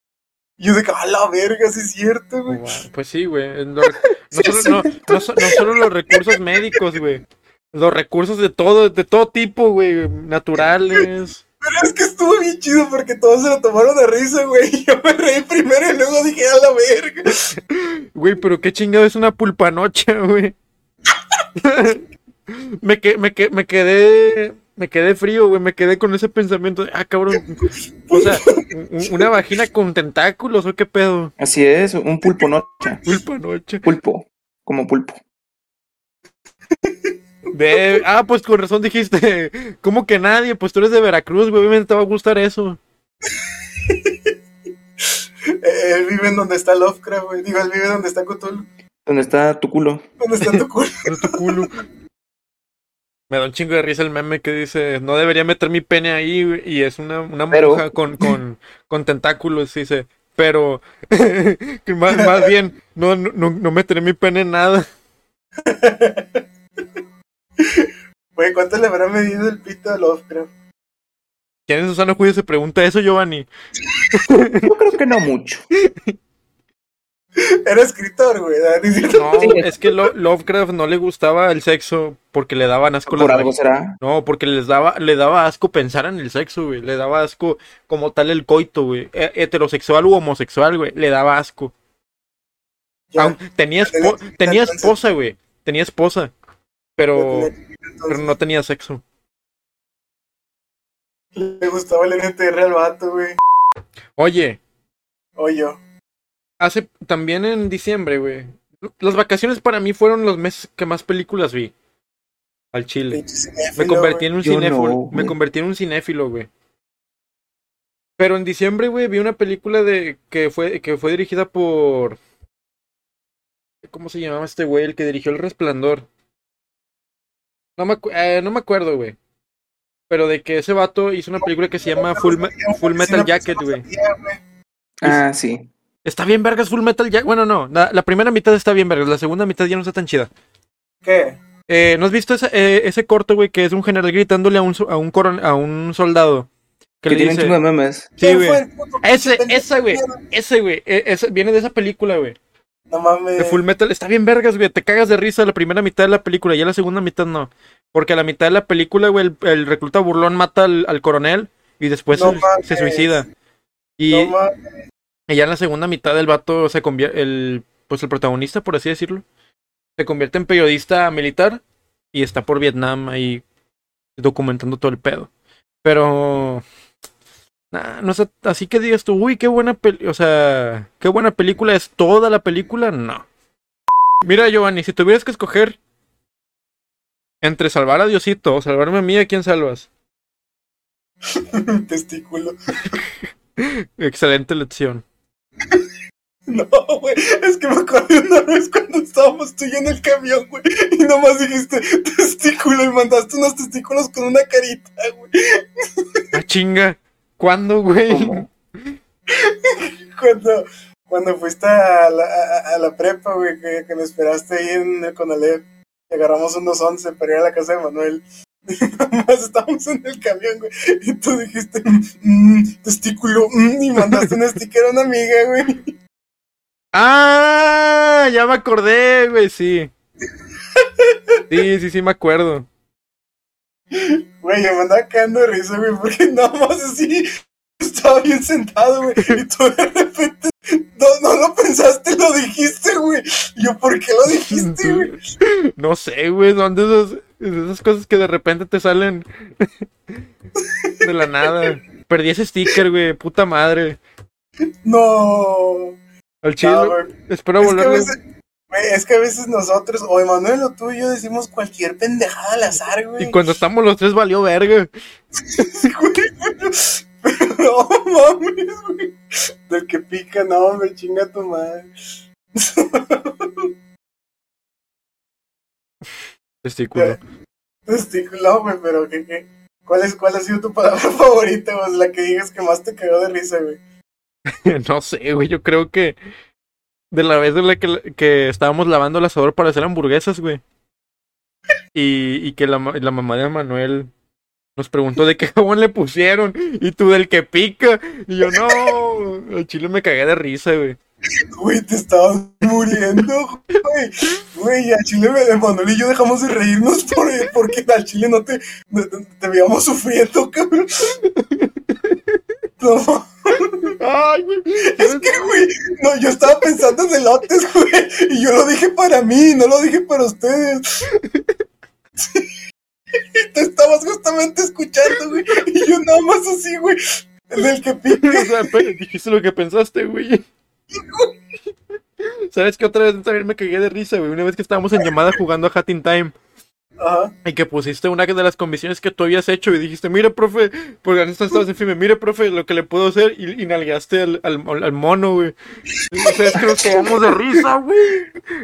Y yo de que, a la verga, sí es cierto, güey. Pues sí, güey. No, no solo, no, no so- no solo los recursos médicos, güey. Los recursos de todo, de todo tipo, güey. Naturales. Pero es que estuvo bien chido porque todos se lo tomaron a risa, güey. Yo me reí primero y luego dije, a la verga. Güey, pero qué chingado es una pulpanocha, güey. me, que, me, que, me quedé. Me quedé frío, güey. Me quedé con ese pensamiento. de, Ah, cabrón. O sea, un- una vagina con tentáculos, ¿o qué pedo? Así es, un pulpo noche. Pulpanocha. Pulpo. Como pulpo. Ah, pues con razón dijiste. ¿Cómo que nadie? Pues tú eres de Veracruz, güey. Obviamente te va a gustar eso. Eh, Él vive en donde está Lovecraft, güey. Digo, él vive donde está Cthulhu. ¿Dónde está tu culo? Donde está tu culo. de tu culo. Me da un chingo de risa el meme que dice, no debería meter mi pene ahí, güey", y es una, una Pero- monja con, con, con tentáculos, dice, pero, más, más bien, no, no, no no meteré mi pene en nada. Güey, ¿cuánto le habrá medido el pito a Lovecraft? ¿Quién en su sano juicio se pregunta eso, Giovanni? Yo creo que no mucho. Era escritor, güey. No, es que Lo- Lovecraft no le gustaba el sexo porque le daban asco Por algo será. No, porque les daba, le daba asco pensar en el sexo, güey. Le daba asco como tal el coito, güey. E- Heterosexual u homosexual, güey. Le daba asco. Ya, tenía, espo- Entonces- tenía esposa, güey. Tenía esposa. Pero, entonces, pero no tenía sexo. Le gustaba el NTR al vato, güey. Oye, O yo. Hace también en diciembre, güey. Las vacaciones para mí fueron los meses que más películas vi. Al Chile. Me convertí en un cinéfilo. no, me güey. convertí en un cinéfilo, güey. Pero en diciembre, güey, vi una película de que fue que fue dirigida por ¿Cómo se llamaba este güey el que dirigió El Resplandor? No me acu- eh, no me acuerdo, güey. Pero de que ese vato hizo una película que se llama Full, Full Metal Jacket, güey. Ah, sí. Está bien vergas Full Metal Jacket. Bueno, no, la, la primera mitad está bien vergas, la segunda mitad ya no está tan chida. ¿Qué? Eh, ¿No has visto ese, eh, ese corto, güey, que es un general gritándole a un, a un, coron- a un soldado? Que Que le tiene un dice... chingo de memes. Sí, ¿Quién güey. fue el puto Ese, ese, güey. Ese, güey. e- ese- viene de esa película, güey. No mames. De Full Metal. Está bien vergas, güey. Te cagas de risa la primera mitad de la película. Ya la segunda mitad no. Porque a la mitad de la película, güey, el, el recluta burlón mata al, al coronel y después No se, suicida. Y, No. Y ya en la segunda mitad el vato se convierte, el, pues el protagonista, por así decirlo, se convierte en periodista militar y está por Vietnam ahí documentando todo el pedo. Pero, nah, no sé, así que digas tú, uy, qué buena peli, o sea, qué buena película es toda la película, no. Mira, Giovanni, si tuvieras que escoger entre salvar a Diosito o salvarme a mí, ¿a quién salvas? Testículo. Excelente lección. No, güey. Es que me acordé una vez cuando estábamos tú y yo en el camión, güey. Y nomás dijiste testículo y mandaste unos testículos con una carita, güey. ¡Ah, chinga! ¿Cuándo, güey? ¿Cómo? Cuando, cuando fuiste a la, a, a la prepa, güey, que, que me esperaste ahí en el Conalep. Y agarramos unos 11 para ir a la casa de Manuel. Nomás estábamos en el camión, güey. Y tú dijiste, "Mm, testículo, mm", y mandaste un sticker a una amiga, güey. ¡Ah! Ya me acordé, güey, sí. Sí, sí, sí, me acuerdo. Güey, yo me andaba cagando de risa, güey, porque nada más así estaba bien sentado, güey, y tú de repente no, no lo pensaste, lo dijiste, güey. Y yo, ¿por qué lo dijiste, güey? No sé, güey, son de esas, de esas cosas que de repente te salen de la nada. Perdí ese sticker, güey, puta madre. No. Al chile, No, güey. espero Es que, veces, güey, es que a veces nosotros, o Emanuel o tú y yo decimos cualquier pendejada al azar, güey. Y cuando estamos los tres valió verga. Güey, pero, no mames, güey. Del que pica, no, me chinga tu madre. Testículo. Testículo, güey, pero ¿qué, qué? ¿Cuál, es, ¿cuál ha sido tu palabra favorita, güey? La que digas que más te cagó de risa, güey. No sé, güey, yo creo que de la vez de la que, que estábamos lavando el asador para hacer hamburguesas, güey. Y, y que la, la mamá de Manuel nos preguntó de qué jabón le pusieron. Y tú del que pica. Y yo, no, al chile me cagué de risa, güey. Güey, te estabas muriendo, güey. Güey, al chile me- Emanuel y yo dejamos de reírnos por, porque al chile no te, no- te, veíamos sufriendo, cabrón. No, Ay, güey. es que, güey, no, yo estaba pensando en elotes, güey, y yo lo dije para mí, no lo dije para ustedes. Y te estabas justamente escuchando, güey, y yo nada más así, güey, del que pica. O sea, dijiste lo que pensaste, güey. ¿Sabes qué otra vez también me cagué de risa, güey? Una vez que estábamos en llamada jugando a Hat in Time. Ajá. Y que pusiste una de las condiciones que tú habías hecho y dijiste, mire, profe, porque antes estabas en firme, mire, profe, lo que le puedo hacer, y, y nalgaste al, al, al mono, güey. Y Ustedes que nos cagamos de risa, güey.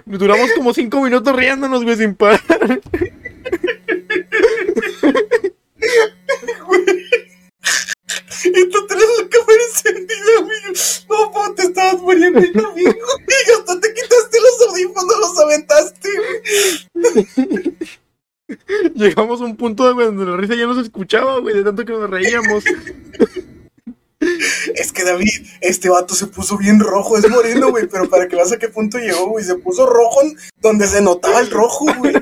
Duramos como cinco minutos riéndonos, güey, sin parar. Y tú tenés la cámara encendida, güey. No, po, te estabas muriendo y no vi, hasta te quitaste los audífonos, los aventaste, llegamos a un punto donde la risa ya no se escuchaba, güey, de tanto que nos reíamos. Es que David, este vato se puso bien rojo, es moreno, güey, pero para que veas a qué punto llegó, güey, se puso rojo donde se notaba el rojo, güey.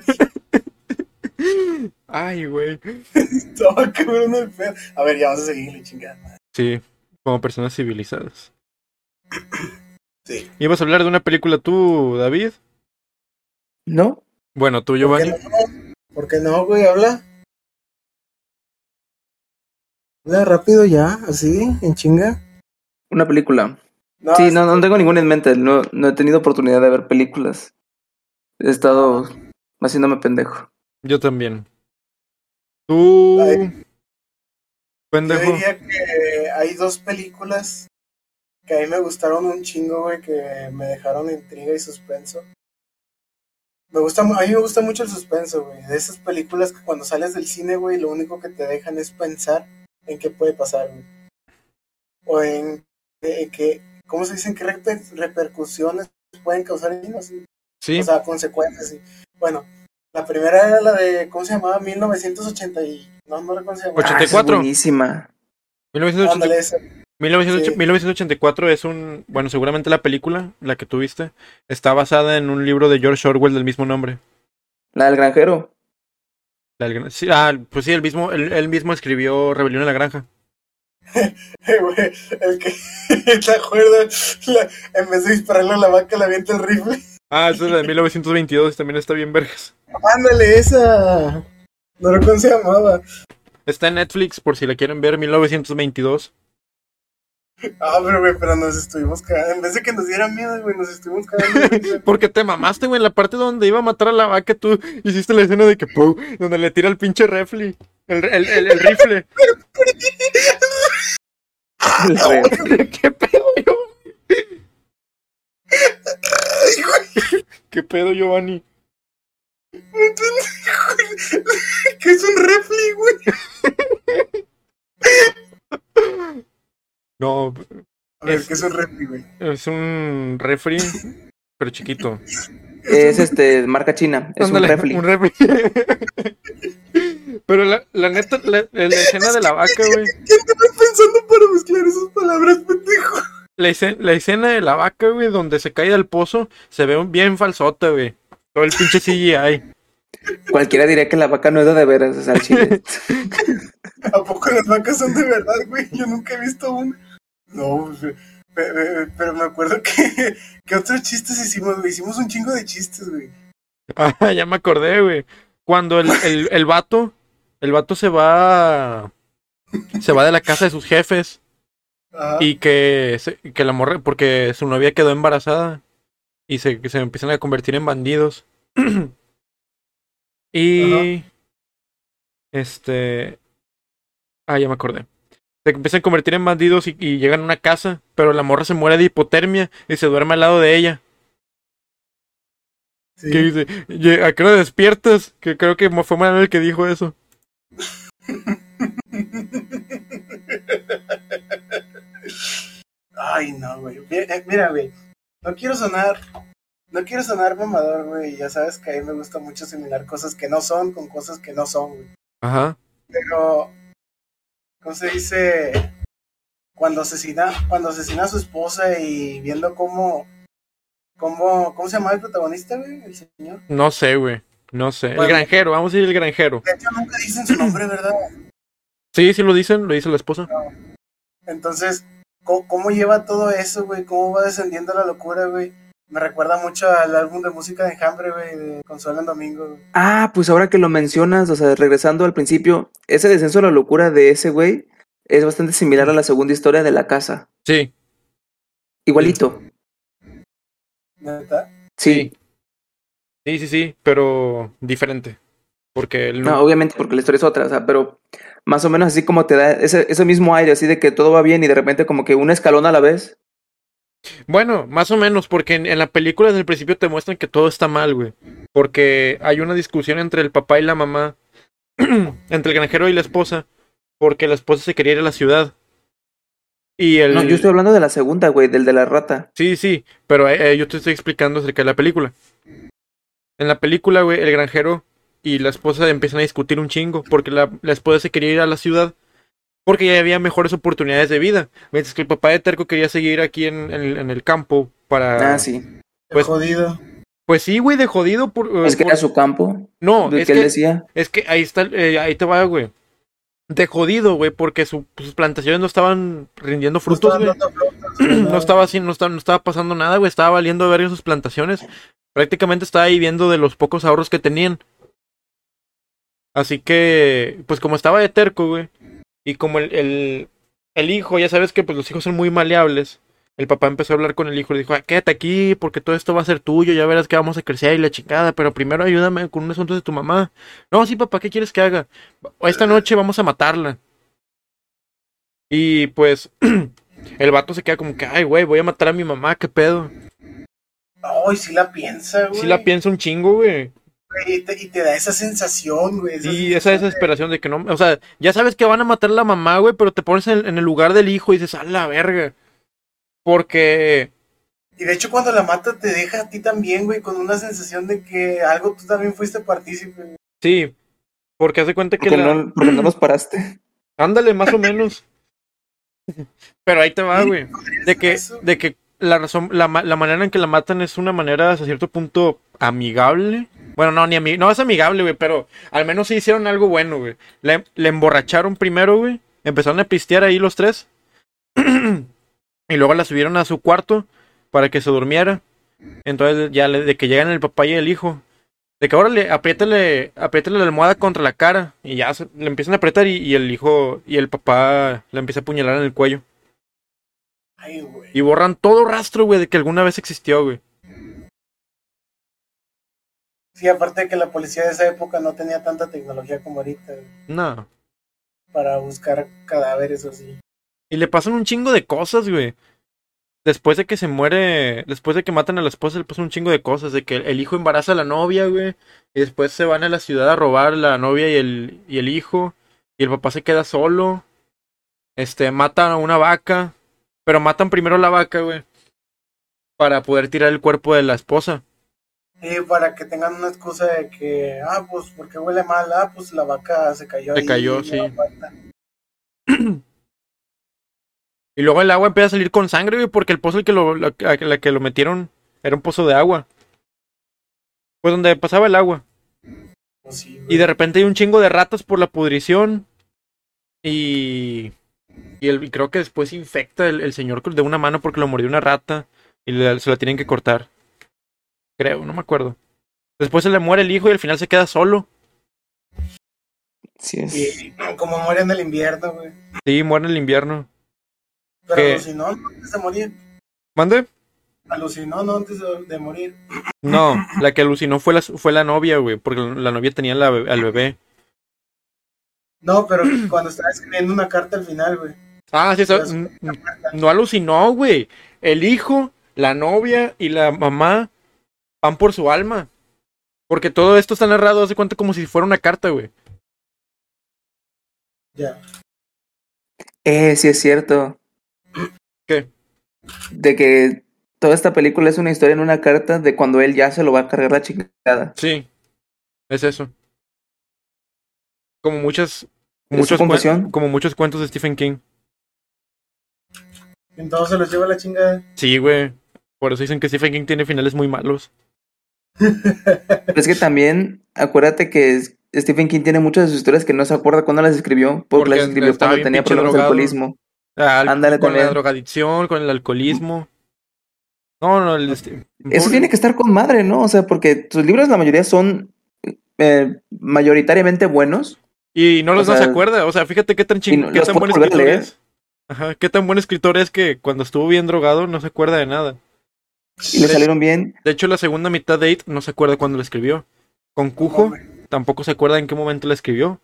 Ay, güey. Estaba cabrón el pedo. A ver, ya vamos a seguirle, chingada. Sí, como personas civilizadas. Sí. ¿Ibas a hablar de una película tú, David? ¿No? Bueno, tú, ¿Por qué Giovanni. no? ¿Por qué no, güey? Habla. Habla rápido ya, así, en chinga. Una película. No, sí, no, no tengo ninguna en mente. No, no he tenido oportunidad de ver películas. He estado haciéndome pendejo. Yo también. Tú. Ay. Yo diría que hay dos películas que a mí me gustaron un chingo, güey, que me dejaron intriga y suspenso. Me gusta, a mí me gusta mucho el suspenso, güey. De esas películas que cuando sales del cine, güey, lo único que te dejan es pensar en qué puede pasar, güey. O en, en qué, ¿cómo se dicen? ¿Qué reper- repercusiones pueden causar en ellos? Sí. O sea, consecuencias. Y, bueno, la primera era la de, ¿cómo se llamaba? 1980 y... No, no recuerdo cómo se llamaba. Ah, esa 84. es buenísima. 1980 Ándale, esa. 1908 Sí. 1984 es un. Bueno, seguramente la película, la que tuviste, está basada en un libro de George Orwell del mismo nombre. La del granjero. La del sí, ah, pues sí, él mismo, él, él mismo escribió Rebelión en la Granja. El que te acuerdas, La- en vez de dispararle a la vaca, le avienta el rifle. Ah, esa es la de 1922, también está bien vergas. Ándale, esa. No recuerdo se llamaba. Está en Netflix por si la quieren ver, 1922. Ah, pero güey, pero nos estuvimos cagando. En vez de que nos diera miedo, güey, nos estuvimos cagando. Porque te mamaste, güey, en la parte donde iba a matar a la vaca, tú hiciste la escena de que, ¡pum! donde le tira el pinche refli, el, el, el, el rifle. ¿Qué pedo, yo? ¿Qué pedo, Giovanni? que es un refli, güey. No, A ver, Es- ¿qué es un refli, güey? es un refri, pero chiquito. Es este, marca china. Es Ándale, un refli. un refri. pero la, la neta, la, la escena de la vaca, güey. ¿Quién te pensando para mezclar esas palabras, pendejo? La, escena- la escena de la vaca, güey, donde se cae del pozo, se ve un- bien falsota, güey. Todo el pinche CGI. Cualquiera diría que la vaca no es de, de veras, es al chile. ¿A poco las vacas son de verdad, güey? Yo nunca he visto una. No, pues, pe- pe- pero me acuerdo que, que otros chistes hicimos, güey. Hicimos un chingo de chistes, güey. Ah, ya me acordé, güey. Cuando el, el, el vato, el vato se va, se va de la casa de sus jefes Ajá. y que, que la morra, porque su novia quedó embarazada y se, se empiezan a convertir en bandidos. y, este, ah, ya me acordé. Se empiezan a convertir en bandidos y, y llegan a una casa, pero la morra se muere de hipotermia y se duerme al lado de ella. Sí. Que dice, "Ye- ¿a qué hora despiertas? Que creo que fue Manuel el que dijo eso. Ay, no, güey. Mira, eh, Mira, güey. No quiero sonar. No quiero sonar mamador, güey. Ya sabes que a mí me gusta mucho asimilar cosas que no son con cosas que no son, güey. Ajá. Pero. ¿Cómo se dice? Cuando asesina, cuando asesina a su esposa y viendo cómo. cómo ¿Cómo se llama el protagonista, güey? El señor. No sé, güey. No sé. El granjero, vamos a decir el granjero. De hecho, nunca dicen su nombre, ¿verdad? Sí, sí lo dicen, lo dice la esposa. Entonces, ¿cómo, cómo lleva todo eso, güey? ¿Cómo va descendiendo la locura, güey? Me recuerda mucho al álbum de música de Enjambre, güey, de Consuelo en Domingo. Ah, pues ahora que lo mencionas, o sea, regresando al principio, ese descenso a la locura de ese güey es bastante similar a la segunda historia de la casa. Sí. Igualito. ¿Neta? Sí. Sí, sí, sí, pero diferente. Porque él No, no. obviamente porque la historia es otra, o sea, pero más o menos así como te da ese, ese mismo aire, así de que todo va bien y de repente como que un escalón a la vez. Bueno, más o menos, porque en, en la película desde el principio te muestran que todo está mal, güey. Porque hay una discusión entre el papá y la mamá, entre el granjero y la esposa, porque la esposa se quería ir a la ciudad. Y el... No, yo estoy hablando de la segunda, güey, del de la rata. Sí, sí, pero eh, eh, yo te estoy explicando acerca de la película. En la película, güey, el granjero y la esposa empiezan a discutir un chingo porque la, la esposa se quería ir a la ciudad porque ya había mejores oportunidades de vida. Mientras que el papá de Terco quería seguir aquí en, en- en el campo para... Ah, sí. Pues- jodido. Pues sí, güey, de jodido por... Es que por- era su campo. No, de es que él decía. es que ahí está, eh, ahí te va, güey. De jodido, güey, porque su- sus plantaciones no estaban rindiendo frutos, güey. No estaban dando frutos, no no. estaba así, no estaba, no estaba pasando nada, güey. Estaba valiendo ver sus plantaciones. Prácticamente estaba viviendo de los pocos ahorros que tenían. Así que, pues como estaba de terco, güey. Y como el, el, el hijo, ya sabes que pues los hijos son muy maleables. El papá empezó a hablar con el hijo y le dijo, "Ah, quédate aquí porque todo esto va a ser tuyo, ya verás que vamos a crecer y la chingada, pero primero ayúdame con un asunto de tu mamá. No, sí, papá, ¿qué quieres que haga? Esta noche vamos a matarla. Y pues el vato se queda como que, ay, güey, voy a matar a mi mamá, qué pedo. Ay, sí la piensa, güey. Sí la piensa un chingo, güey. Y te, y te da esa sensación, güey. Y esa sensación desesperación de que no, o sea, ya sabes que van a matar a la mamá, güey, pero te pones en, en el lugar del hijo y dices, a la verga. Porque, Y de hecho, cuando la mata, te deja a ti también, güey, con una sensación de que algo tú también fuiste partícipe. güey. sí, porque hace cuenta que Porque la... no, porque no los paraste. Ándale, más o menos. Pero ahí te va, güey. De que, de que la razón, la, la manera en que la matan es una manera hasta cierto punto amigable. Bueno, no, ni ami no es amigable, güey, pero al menos sí hicieron algo bueno, güey. Le, le emborracharon primero, güey. Empezaron a pistear ahí los tres. y luego la subieron a su cuarto para que se durmiera. Entonces ya le- de que llegan el papá y el hijo. De que ahora le apriétale, apriétale la almohada contra la cara. Y ya se- le empiezan a apretar y, y el hijo y el papá le empieza a apuñalar en el cuello. Ay, güey. Y borran todo rastro, güey, de que alguna vez existió, güey. Sí, aparte de que la policía de esa época no tenía tanta tecnología como ahorita No. para buscar cadáveres o así. Y le pasan un chingo de cosas, güey. Después de que se muere, después de que matan a la esposa, le pasan un chingo de cosas. De que el, hijo embaraza a la novia, güey. Y después se van a la ciudad a robar la novia y el, y el hijo. Y el papá se queda solo. Este, matan a una vaca. Pero matan primero la vaca, güey. Para poder tirar el cuerpo de la esposa. Sí, para que tengan una excusa de que, ah, pues, porque huele mal, ah, pues la vaca se cayó. Se ahí cayó, y sí. Y luego el agua empieza a salir con sangre, güey, porque el pozo al que lo, la, a la que lo metieron era un pozo de agua. Pues donde pasaba el agua. Pues sí. Y de repente hay un chingo de ratas por la pudrición. Y. Y, el- y creo que después infecta el, el señor de una mano porque lo mordió una rata. Y le- se la tienen que cortar. Creo, no me acuerdo. Después se le muere el hijo y al final se queda solo. Sí es. Y como muere en el invierno, güey. Sí, muere en el invierno. Pero ¿Qué? alucinó ¿no? antes de morir. ¿Mande? Alucinó, no antes de, de morir. No, la que alucinó fue la, fue la novia, güey. Porque la novia tenía la al bebé. No, pero cuando estaba escribiendo una carta al final, güey. Ah, sí, eso- no alucinó, güey. El hijo, la novia y la mamá van por su alma. Porque todo esto está narrado, hace cuenta como si fuera una carta, güey. Ya. Eh, sí es cierto. ¿Qué? De que toda esta película es una historia en una carta de cuando él ya se lo va a cargar la chingada. Sí, es eso. Como muchas. ¿Es Muchos como muchos cuentos de Stephen King. Entonces se los lleva la chingada. Sí, güey. Por eso dicen que Stephen King tiene finales muy malos. Pero es que también, acuérdate que es- Stephen King tiene muchas de sus historias que no se acuerda cuándo las escribió, porque, Porque las escribió cuando tenía problemas de alcoholismo. Al- Ándale, con la drogadicción, con el alcoholismo. No, no, el, este- Eso tiene que estar con madre, ¿no? O sea, porque sus libros la mayoría son eh, mayoritariamente buenos. Y no los no se acuerda. O sea, fíjate qué tan y ching... no- qué tan buen escritor es. Ajá, qué tan buen escritor es que cuando estuvo bien drogado no se acuerda de nada. Y le De- salieron bien. De hecho, la segunda mitad de It no se acuerda cuándo la escribió. Con Cujo No, tampoco se acuerda en qué momento la escribió.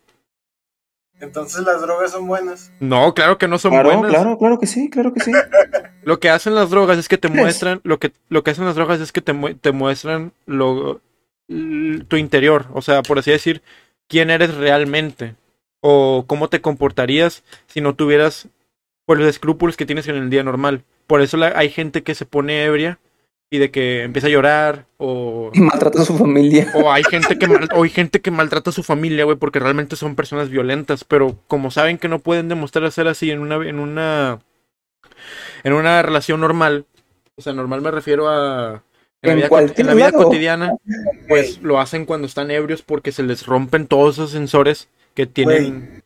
Entonces las drogas son buenas. No, claro que no son Claro, buenas. claro, claro que sí, claro que sí. Lo que hacen las drogas es que te muestran, lo que, lo que hacen las drogas es que te, mu- te muestran lo, tu interior, o sea, por así decir, quién eres realmente o cómo te comportarías si no tuvieras pues, los escrúpulos que tienes en el día normal. Por eso la- hay gente que se pone ebria y de que empieza a llorar o Y maltrata a su familia. o hay gente que mal- o hay gente que maltrata a su familia, güey, porque realmente son personas violentas, pero como saben que no pueden demostrar ser así en una en una en una relación normal, o sea, normal me refiero a en la vida, en la vida cotidiana, pues lo hacen cuando están ebrios porque se les rompen todos esos sensores que tienen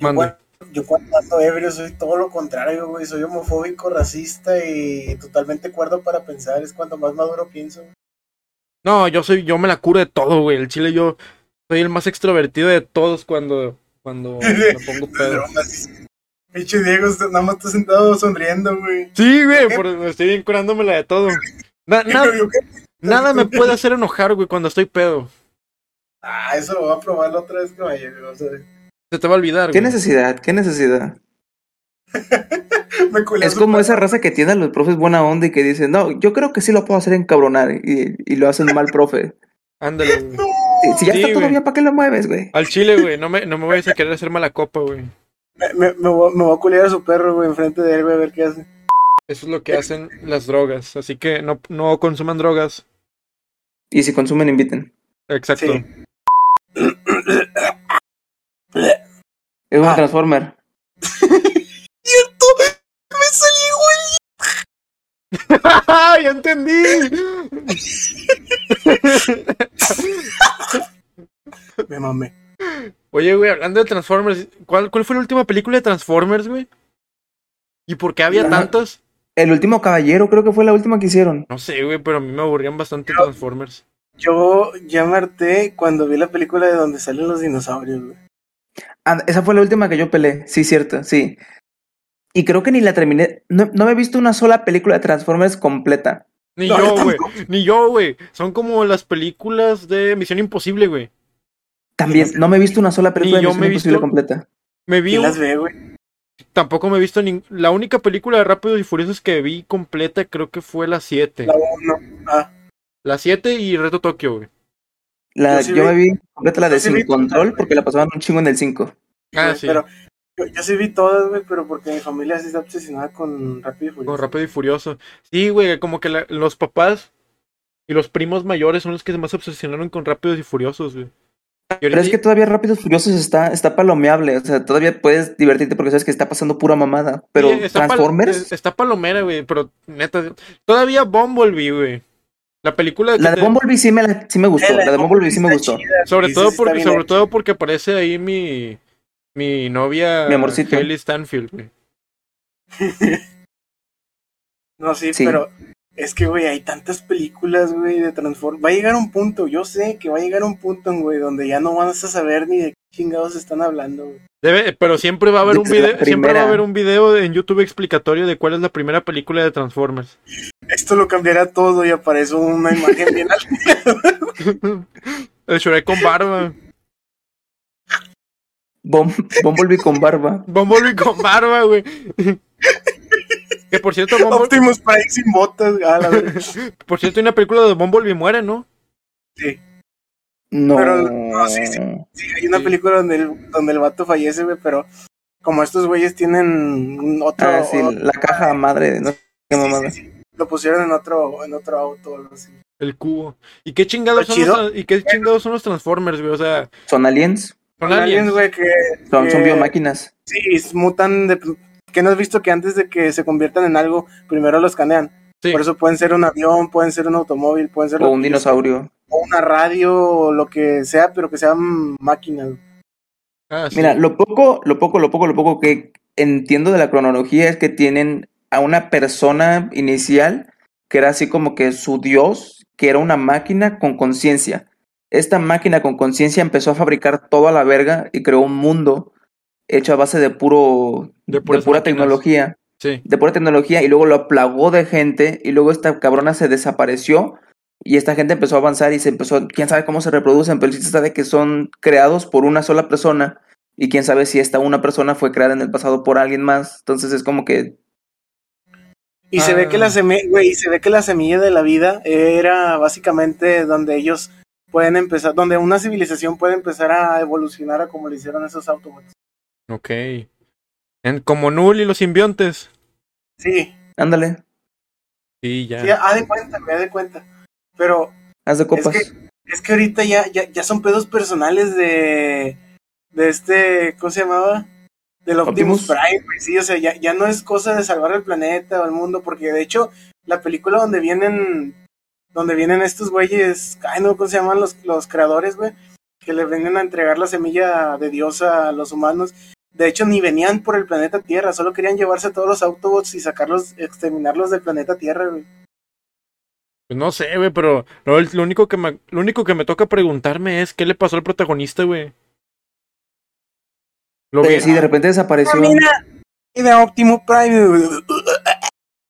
cuando, yo cuando ando ebrio soy todo lo contrario, güey. Soy homofóbico, racista y totalmente cuerdo para pensar. Es cuando más maduro pienso. No, yo soy, yo me la curo de todo, güey. El chile yo soy el más extrovertido de todos cuando, cuando me pongo pedo. Pinche Diego, nada más está sentado sonriendo, güey. Sí, güey, por- estoy bien curándomela de todo. Na- ¿qué? nada me puede hacer enojar, güey, cuando estoy pedo. Ah, eso lo voy a probar la otra vez que vaya, güey, vamos a ver. Se te va a olvidar, ¿Qué güey. necesidad? ¿Qué necesidad? Me Es como padre. esa raza que tiene a los profes buena onda y que dicen, no, yo creo que sí lo puedo hacer encabronar y, y lo hacen mal, profe. Ándale, güey. Si, si ya Sí, está güey. bien, ¿para qué lo mueves, güey? Al chile, güey, no me, no me vayas a querer hacer mala copa, güey. Me, me, me voy, me voy a culiar a su perro, güey, enfrente de él, güey, a ver qué hace. Eso es lo que hacen las drogas. Así que no, no consuman drogas. Y si consumen, inviten. Exacto. Sí. Es un Ah. Transformer. ¡Cierto! ¡Me salí igual! ¡Ya entendí! Me mamé. Oye, güey, hablando de Transformers, ¿cuál, ¿cuál fue la última película de Transformers, güey? ¿Y por qué había tantas? El último caballero creo que fue la última que hicieron. No sé, güey, pero a mí me aburrían bastante Transformers. Yo ya me harté cuando vi la película de donde salen los dinosaurios, güey. Ah, esa fue la última que yo peleé. Sí, cierto, sí. Y creo que ni la terminé. No, no me he visto una sola película de Transformers completa. Ni No, yo, güey. Ni yo, güey. Son como las películas de Misión Imposible, güey. También, no me he visto una sola película Ni de Misión Imposible visto- completa. Me vi ¿Quién un- las ve, güey? Tampoco me he visto ni... La única película de Rápidos y Furiosos que vi completa creo que fue la 7. La 1. Ah, La 7 y Reto Tokio, güey. La, Yo sí yo me vi- vi completa la de sí Sin vi- Control porque la pasaban un chingo en el 5. Ah, sí. Pero yo, yo sí vi todas, güey, pero porque mi familia sí está obsesionada con Rápido y Furioso. Con Rápido y Furioso. Sí, güey, como que la- los papás y los primos mayores son los que más se obsesionaron con Rápidos y Furiosos, güey. Pero es que todavía Rápidos Furiosos está, está palomeable. O sea, todavía puedes divertirte porque sabes que está pasando pura mamada. Pero Sí, está pal- Transformers, es- está palomera, güey, pero neta. Todavía Bumblebee, güey. La película que la de te- Bumblebee sí me, la- sí me gustó. Eh, La de Bumblebee sí me gustó. chida, Sobre todo porque, sobre todo porque aparece ahí mi. Mi novia Mi amorcito. Hailey Stanfield, güey. No, sí, Sí. pero es que, güey, hay tantas películas, güey, de Transformers. Va a llegar un punto, yo sé que va a llegar un punto, güey, donde ya no vas a saber ni de qué chingados están hablando, güey. Debe, pero siempre va a haber un video, siempre va a haber un video en YouTube explicatorio de cuál es la primera película de Transformers. Esto lo cambiará todo y aparece una imagen bien alta. El Shrek con barba. Bum- Bumblebee con barba. Bumblebee con barba, güey. que por cierto, Bumblebee, Optimus Prime sin botas, a la verga. por cierto, hay una película de Bumblebee muere, ¿no? Sí, No. Pero, no, sí, sí. sí, hay una Sí. película donde el, donde el vato fallece, güey, pero como estos güeyes tienen un otro... Ah, sí, la caja madre. No sé qué sí, mamada. sí, sí. Lo pusieron en otro, en otro auto o algo así. El cubo. ¿Y qué chingados ¿Está son los, y qué chingados son los Transformers, güey? O sea, Son aliens. son aliens, güey, que... Son, son biomáquinas. Sí, mutan de... ¿Qué no has visto que antes de que se conviertan en algo, primero lo escanean? Sí. Por eso pueden ser un avión, pueden ser un automóvil, pueden ser O un dinosaurio. o una radio, o lo que sea, pero que sean máquinas. Ah, sí. Mira, lo poco, lo poco, lo poco, lo poco que entiendo de la cronología es que tienen a una persona inicial que era así como que su dios, que era una máquina con conciencia. Esta máquina con conciencia empezó a fabricar toda la verga y creó un mundo hecho a base de puro, De pura máquinas. tecnología, Sí. de pura tecnología y luego lo aplagó de gente y luego esta cabrona se desapareció y esta gente empezó a avanzar y se empezó, quién sabe cómo se reproducen, pero el chiste está de que son creados por una sola persona y quién sabe si esta una persona fue creada en el pasado por alguien más. Entonces es como que Y se ve que Ah. la y se ve que la semilla de la vida era básicamente donde ellos pueden empezar, donde una civilización puede empezar a evolucionar a como lo hicieron esos Autobots. Ok. En, como Null y los simbiontes. Sí, ándale. Sí, ya. Sí, haz de cuenta, me de cuenta. Pero Haz de es copas. que, es que ahorita ya, ya, ya son pedos personales de, de este, ¿cómo se llamaba? Del Optimus, Optimus. Prime, güey, sí, o sea, ya, ya no es cosa de salvar el planeta o el mundo, porque de hecho, la película donde vienen, donde vienen estos güeyes, ay, no, ¿cómo se llaman los, los creadores, güey? Que le vienen a entregar la semilla de Dios a los humanos. De hecho, ni venían por el planeta Tierra, solo querían llevarse todos los Autobots y sacarlos, exterminarlos del planeta Tierra, güey. Pues no sé, güey, pero lo, lo único que me, lo único que me toca preguntarme es qué le pasó al protagonista, güey. Lo Eh, vi. sí, de repente desapareció. Y de Optimus Prime.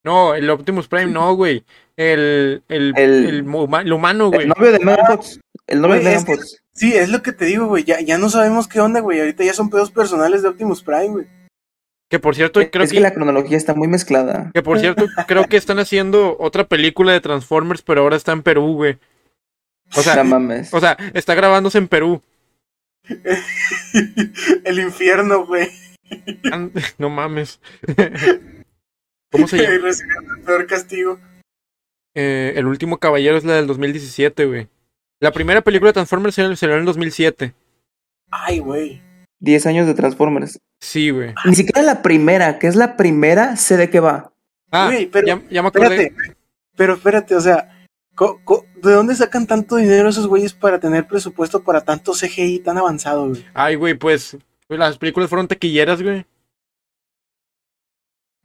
No, el Optimus Prime no, güey. El, el, el, El- huma- el humano, güey. El novio de Fox. El novio de Güey, Megan es que- Fox. Sí, es lo que te digo, güey. Ya, ya no sabemos qué onda, güey. Ahorita ya son pedos personales de Optimus Prime, güey. Que por cierto, creo es que, que la cronología está muy mezclada. que por cierto, creo que están haciendo otra película de Transformers, pero ahora está en Perú, güey. O sea, mames. o sea, está grabándose en Perú. El infierno, güey. No mames. ¿Cómo se llama? El peor castigo. Eh, el último caballero es la del 2017, güey. La primera película de Transformers salió en el 2007. Ay, güey. 10 años de Transformers. Sí, güey. Ni siquiera la primera, que es la primera, sé de qué va. Ah, Güey, pero- ya, ya me acordé. Espérate. Pero espérate, o sea, co- co- ¿de dónde sacan tanto dinero esos güeyes para tener presupuesto para tanto CGI tan avanzado, güey? Ay, güey, pues, pues las películas fueron taquilleras, güey.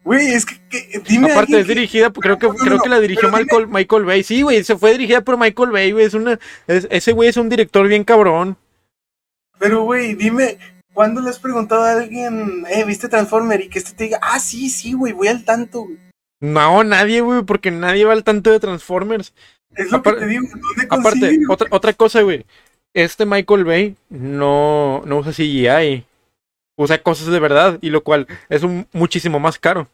Güey, es que, que- dime Aparte es que- dirigida, creo que No, creo no, que la dirigió dime- Michael, Michael Bay. Sí, güey, se fue dirigida por Michael Bay, güey. Es una es- ese güey es un director bien cabrón. Pero, güey, dime, ¿cuándo le has preguntado a alguien, eh, viste Transformer? Y que este te diga, ah, sí, sí, güey, voy al tanto, güey. No, nadie, güey, porque nadie va al tanto de Transformers. Es lo Apar- que te digo, ¿dónde Aparte, otra, otra cosa, güey. Este Michael Bay no, no usa CGI. Usa cosas de verdad, y lo cual es un, muchísimo más caro.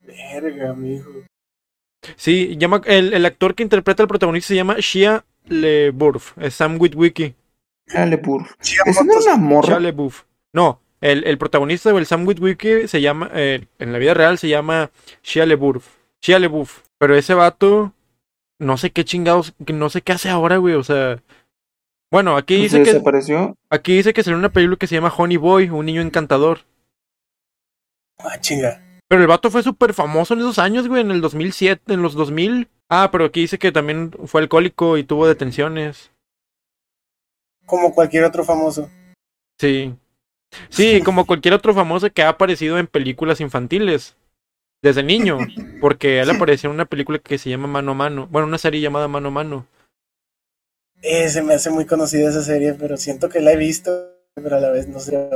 Verga, mijo. Sí, llama, el, el actor que interpreta al protagonista se llama Shia LeBourf. Es Sam Witwicky. Dale, pur. Chia ¿Esa no es una morra? Shia LaBeouf. No, el, el protagonista o el Sam Witwicky se llama, eh, en la vida real se llama Shia LaBeouf. Shia LaBeouf. Pero ese vato, no sé qué chingados, que no sé qué hace ahora, güey, o sea... Bueno, aquí dice Se que, desapareció. aquí dice que salió una película que se llama Honey Boy, un niño encantador. Ah, chinga. Pero el vato fue súper famoso en esos años, güey, en el 2007, en los 2000. Ah, pero aquí dice que también fue alcohólico y tuvo detenciones. Como cualquier otro famoso. Sí. Sí, como cualquier otro famoso que ha aparecido en películas infantiles. Desde niño. Porque él apareció en una película que se llama Mano a Mano. Bueno, una serie llamada Mano a Mano. Eh, se me hace muy conocida esa serie, pero siento que la he visto, pero a la vez no sé.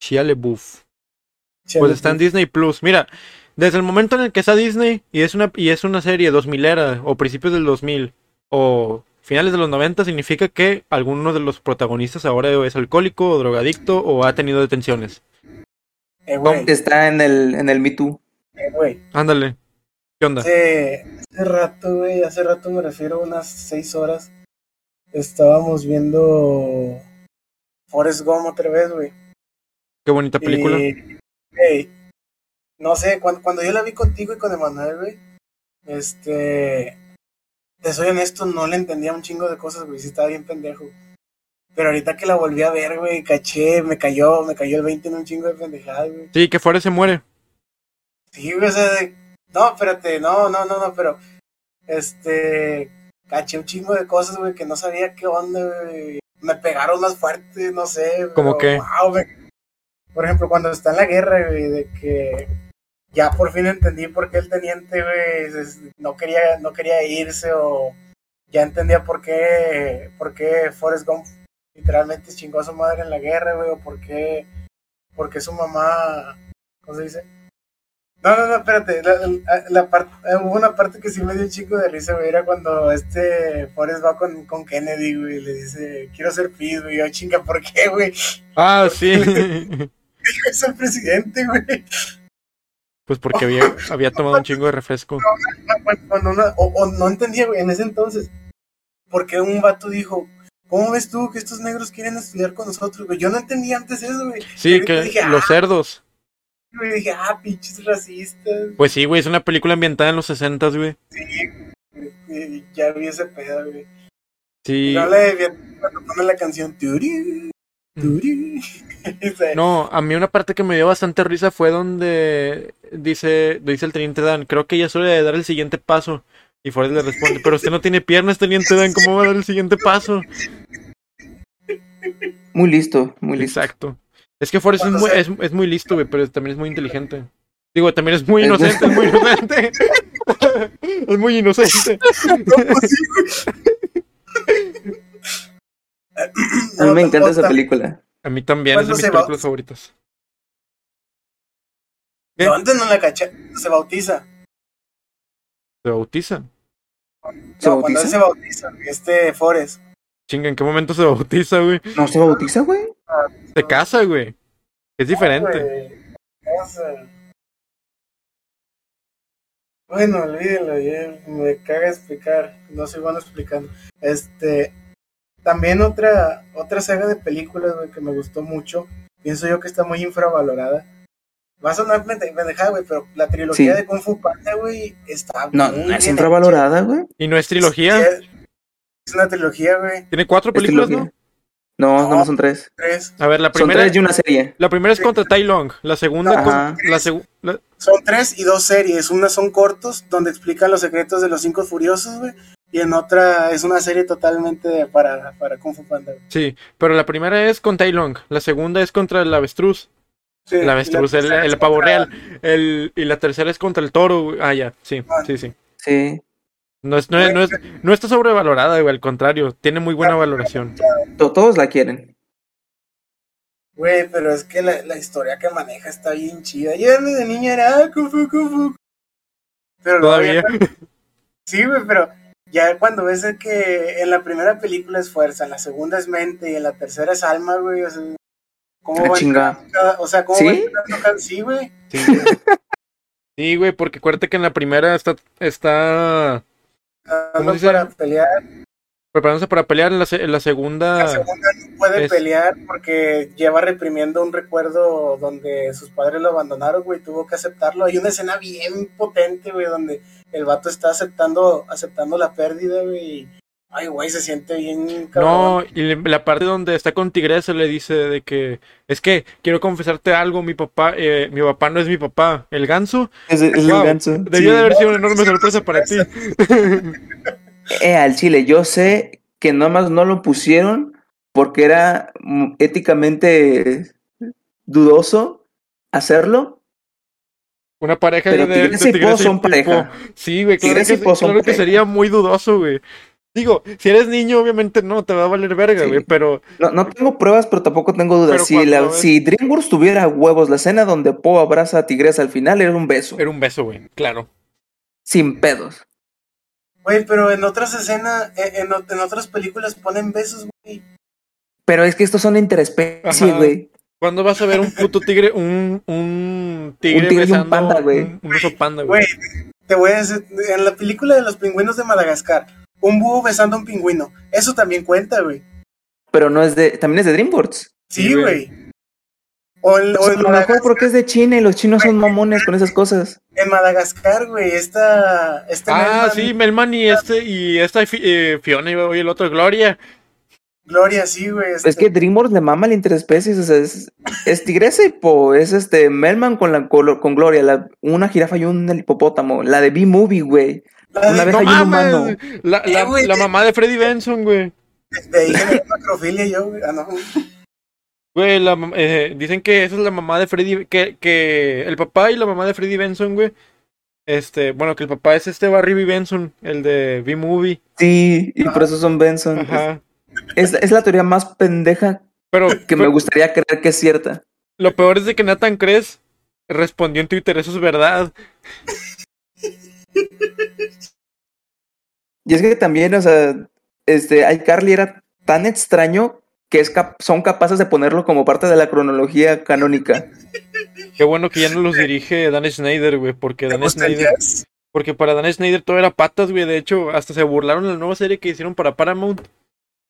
Shia. Chale, Pues está en Disney Plus. Mira, desde el momento en el que está Disney y es una, y es una serie 2000 era, o principios del 2000, o finales de los 90, significa que alguno de los protagonistas ahora es alcohólico o drogadicto o ha tenido detenciones. Eh, güey, Está en el, en el Me Too. eh, güey. Ándale. ¿Qué onda? Hace, hace rato, güey, hace rato me refiero a unas seis horas. Estábamos viendo Forrest Gump otra vez, güey. Qué bonita película. Y, no sé, cuando, cuando yo la vi contigo y con Emanuel, güey, este, te soy honesto, no le entendía un chingo de cosas, güey, sí estaba bien pendejo. Pero ahorita que la volví a ver, güey, caché, me cayó, me cayó el 20 en un chingo de pendejadas, güey. Sí, que fuera se muere. Sí, güey, o sea, de- no, espérate, no, no, no, no, pero, este, caché un chingo de cosas, güey, que no sabía qué onda, güey. Me pegaron más fuerte, no sé. ¿Cómo qué? wow. Por ejemplo, cuando está en la guerra, güey, de que ya por fin entendí por qué el teniente, güey, no quería, no quería irse o ya entendía por qué, por qué Forrest Gump literalmente chingó a su madre en la guerra, güey, o por qué, por qué su mamá, ¿cómo se dice? No, no, no, espérate, la, la, la parte, hubo una parte que sí me dio un chico de risa, güey, era cuando este Forrest va con, con Kennedy, güey, le dice, quiero ser PID, güey, yo chinga, ¿por qué, güey? Ah, sí. Es el presidente, güey. pues porque había, había tomado un chingo de refresco. O, o no entendía, güey, en ese entonces, porque un vato dijo, ¿cómo ves tú que estos negros quieren estudiar con nosotros, güey? Yo no entendía antes eso, güey. Sí, que dije, los ah, cerdos. Y dije, ah, pinches racistas. Pues sí, güey, es una película ambientada en los 60, güey. Y ya vi ese pedo, güey. Sí. No le pone la canción. Turi, turi. No, a mí una parte que me dio bastante risa fue donde dice, dice el teniente Dan, creo que ya es hora de dar el siguiente paso. Y Forrest le responde, pero usted no tiene piernas, teniente Dan, ¿cómo va a dar el siguiente paso? Muy listo, muy listo. Exacto. Es que Forrest es muy, se- es, es muy listo, güey, pero también es muy inteligente. Digo, también es muy inocente, es muy inocente. es muy inocente. A mí me encanta esa película. A mí también es de ¿Cuándo mis películas favoritas. No, antes no la caché. Se bautiza. ¿Se bautiza? ¿Se no, cuando él se bautiza, este Forrest. Chinga, ¿en qué momento se bautiza, güey? ¿No se bautiza, güey? Se casa, güey. Es diferente. Sea, Bueno, olvídenlo, ya me caga explicar, no soy bueno explicando. Este, también otra otra saga de películas güey, que me gustó mucho, pienso yo que está muy infravalorada. Va a sonar pende- pendejada, güey, pero la trilogía Sí. de Kung Fu Panda, güey, está No, muy no es infravalorada, güey. ¿Y no es trilogía? Es- Es una trilogía, güey, Tiene cuatro películas. ¿no? No, No. son tres. tres. A ver, la Son primera, tres y una serie. la primera es contra Tai Long. La segunda, Ajá. con- la segu- la- Son tres y dos series. Una son cortos, donde explican los secretos de los cinco furiosos, güey. Y en otra es una serie totalmente para, para Kung Fu Panda. sí, pero la primera es con Tai Long. La segunda es contra el avestruz. Sí, El avestruz, la el, el pavo real. El, y la tercera es contra el toro. Ah, ya, sí, sí, sí. Sí. No, es, no, es- no, es- no está sobrevalorada, güey, al contrario. Tiene muy buena valoración. To- Todos la quieren. Güey, pero es que la, la historia que maneja está bien chida. Yo de niña era ah, Kung Fu, Kung Fu. Pero Todavía. Sí, güey, pero ya cuando ves de que en la primera película es fuerza, en la segunda es mente y en la tercera es alma, güey. O sea, ¿cómo Ah, va O sea, ¿cómo ¿Sí? va güey. Sí, güey. Sí, güey, porque acuérdate que en la primera está, está Dice? para pelear. preparándose para pelear. En la, se- en la La segunda. segunda no puede es- pelear porque lleva reprimiendo un recuerdo donde sus padres lo abandonaron, güey, tuvo que aceptarlo. Hay una escena bien potente, güey, donde el vato está aceptando, aceptando la pérdida, güey. Ay, güey, se siente bien cabrón. No, y la parte donde está con Tigresa le dice de que es que quiero confesarte algo, mi papá, eh, mi papá no es mi papá, el ganso. Es, es Wow, el ganso. Debió Sí. de haber sido una enorme sorpresa para ti. Eh, al chile, yo sé que nomás no lo pusieron porque era mm, éticamente dudoso hacerlo. Una pareja Pero de, Tigresa y Po Tigresa son pareja. Sí, güey, claro, que, claro sería muy dudoso, güey. Digo, si eres niño, obviamente no, te va a valer verga, Sí. güey, pero No, no tengo pruebas, pero tampoco tengo dudas. Si, la- si DreamWorks tuviera huevos, la escena donde Poe abraza a Tigresa al final era un beso. era un beso, güey, claro. Sin pedos. Güey, pero en otras escenas, en, en, en otras películas ponen besos, güey. Pero es que estos son interespecie, Ajá. güey. ¿Cuándo vas a ver un puto tigre, un, un tigre Un tigre y un panda, güey. Un, un oso panda, güey? Güey, te voy a decir, en la película de los pingüinos de Madagascar, un búho besando a un pingüino, eso también cuenta, güey. Pero no es de. También es de DreamWorks. Sí, Sí, güey. O, en, O en a lo mejor Madagascar, porque es de China y los chinos son mamones con esas cosas. en Madagascar, güey, esta... Este Ah, Melman- sí, Melman y este, y esta eh, Fiona y y el otro Gloria. Gloria, sí, güey. este- Es que DreamWorks le mama la interespecies. O sea, es, es Tigresa y Po. Es este Melman con, la, con, con Gloria. la- una jirafa y un hipopótamo. La de B-Movie, güey. la una vez No hay un mames, humano. la, la, Eh, güey, la mamá de Freddy Benson, güey. de ahí generé macrofilia yo, güey. Ah, no. Güey, la eh, dicen que esa es la mamá de Freddy, que, que el papá y la mamá de Freddy Benson, güey. Este, bueno, que el papá es este Barry B. Benson, el de B-Movie. Sí, y por eso son Benson. Ajá. Es, es la teoría más pendeja Pero, que me gustaría creer que es cierta. lo peor es de que Nathan Cres respondió en Twitter, eso es verdad. Y es que también, o sea, este, iCarly era tan extraño que es cap- son capaces de ponerlo como parte de la cronología canónica. Qué bueno que ya no los dirige Dan Schneider, güey, porque ¿Te Dan Schneider, porque para Dan Schneider todo era patas, güey. De hecho, hasta se burlaron en la nueva serie que hicieron para Paramount.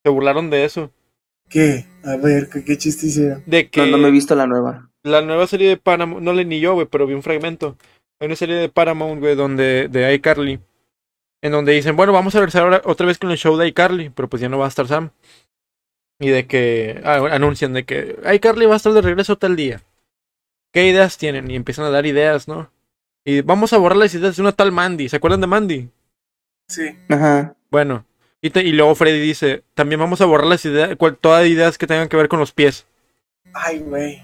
Se burlaron de eso. ¿Qué? A ver, ¿qué, qué chiste hicieron? De que No, no me he visto la nueva. la nueva serie de Paramount, no leí ni yo, güey, pero vi un fragmento. Hay una serie de Paramount, güey, donde, de iCarly, en donde dicen, bueno, vamos a regresar ahora otra vez con el show de iCarly, pero pues ya no va a estar Sam. Y de que, ah, anuncian de que iCarly va a estar de regreso tal día. ¿Qué ideas tienen? Y empiezan a dar ideas, ¿no? Y vamos a borrar las ideas de una tal Mandy. ¿Se acuerdan de Mandy? Sí. Ajá. Bueno. Y, te- y luego Freddy dice, también vamos a borrar las ideas, cual- todas las ideas que tengan que ver con los pies. Ay, güey.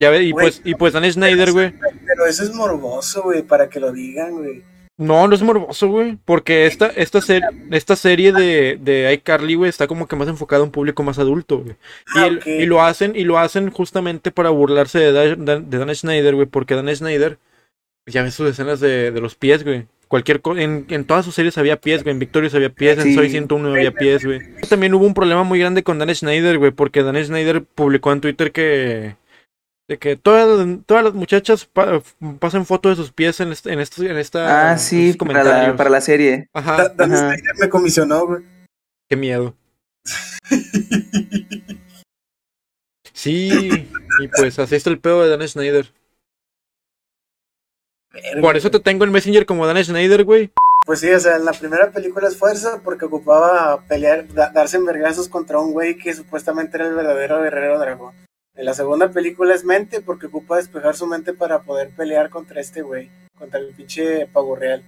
Ya ve, y Güey, pues, y pues Dan Snyder, güey. Pero eso es morboso, güey, para que lo digan, güey. No, no es morboso, güey. Porque esta, esta, ser- esta serie de, de iCarly, güey, está como que más enfocada a un público más adulto, güey. Y, Ah, el- y lo hacen, y lo hacen justamente para burlarse de Dan, de Dan Snyder, güey. Porque Dan Snyder, ya ves sus escenas de, de los pies, güey. Cualquier cosa, en, en todas sus series había pies, güey. En Victorious había pies, en. Soy 101 había pies, güey. También hubo un problema muy grande con Dan Snyder, güey. Porque Dan Snyder publicó en Twitter que. De que todas, todas las muchachas pa- pasan fotos de sus pies en, este- en, esta. Ah, en sí, para la, para la serie. Ajá. Da- Dan ajá. Snyder me comisionó, güey. Qué miedo. Sí, y pues así está el pedo de Dan Snyder. Verga, Por eso te tengo en Messenger como Dan Snyder, güey. Pues sí, o sea, en la primera película es fuerza porque ocupaba pelear, da- darse en vergazos contra un güey que supuestamente era el verdadero guerrero dragón. En la segunda película es mente porque ocupa despejar su mente para poder pelear contra este güey, contra el pinche pavo real.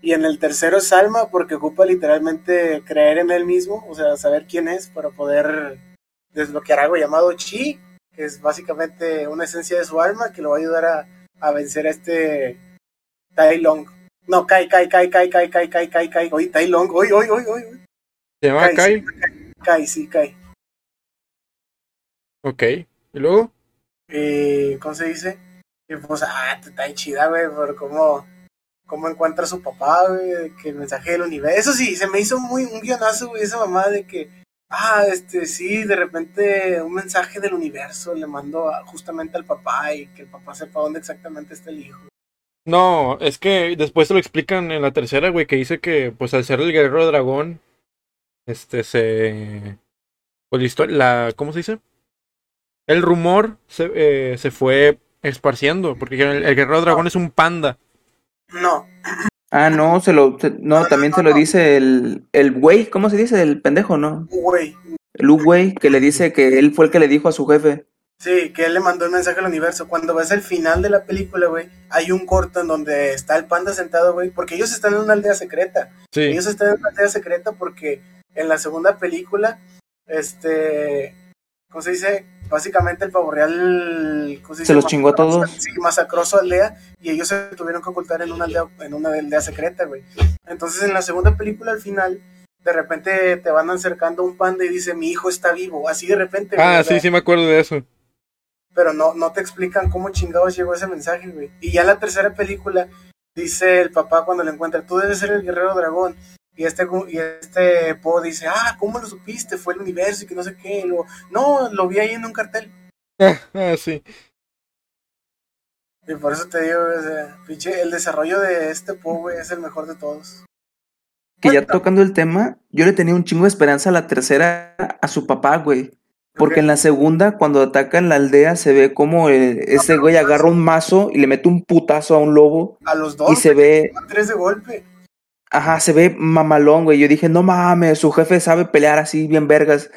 Y en el tercero es alma porque ocupa literalmente creer en él mismo, o sea, saber quién es para poder desbloquear algo llamado chi, que es básicamente una esencia de su alma que lo va a ayudar a, a vencer a este Tai Long. No, Kai, Kai, Kai, Kai, Kai, Kai, Kai, Kai, Kai. Oye, Tai Long, oye, oye, oye, oye. Se llama Kai, Kai. Sí, Kai. Ok. ¿Y luego? Eh, ¿Cómo se dice? Pues, ah, está chida, güey, por cómo, cómo encuentra a su papá, güey, que el mensaje del universo. Eso sí, se me hizo muy un guionazo, güey, esa mamá de que, ah, este, sí, de repente un mensaje del universo le mando a- justamente al papá y que el papá sepa dónde exactamente está el hijo. No, es que después te lo explican en la tercera, güey, que dice que, pues al ser el guerrero dragón, este se. Pues la historia, la. ¿Cómo se dice? El rumor se, eh, se fue esparciendo, porque el, el guerrero dragón es un panda. No, Ah, no, se lo, se- no, también se lo dice el, el güey, ¿cómo se dice? El pendejo, ¿no? güey, El U güey, que le dice que él fue el que le dijo a su jefe. Sí, que él le mandó el mensaje al universo. Cuando ves el final de la película, güey, hay un corto en donde está el panda sentado, güey, porque ellos están en una aldea secreta. Sí. Ellos están en una aldea secreta porque en la segunda película, este, ¿cómo se dice? Básicamente el pavo real, ¿cómo se, los chingó a todos. Sí, masacró su aldea y ellos se tuvieron que ocultar en una aldea, en una aldea secreta, güey. Entonces en la segunda película al final, de repente te van acercando un panda y dice, mi hijo está vivo, así de repente. Ah, sí, sí me acuerdo de eso. pero no, no te explican cómo chingados llegó ese mensaje, güey. Y ya en la tercera película dice el papá cuando lo encuentra, tú debes ser el guerrero dragón. Y este, y este Po dice, ah, ¿cómo lo supiste? Fue el universo y que no sé qué. Y luego, no, lo vi ahí en un cartel. Ah, sí. Y por eso te digo, o sea, pinche, el desarrollo de este Po, güey, es el mejor de todos. Que ya tocando el tema, yo le tenía un chingo de esperanza a la tercera a su papá, güey. Porque en la segunda, cuando atacan la aldea, se ve como eh, ese güey agarra un mazo y le mete un putazo a un lobo. A los dos, Y se ve, tres de golpe. Ajá, se ve mamalón, güey. Yo dije, no mames, su jefe sabe pelear así, bien vergas.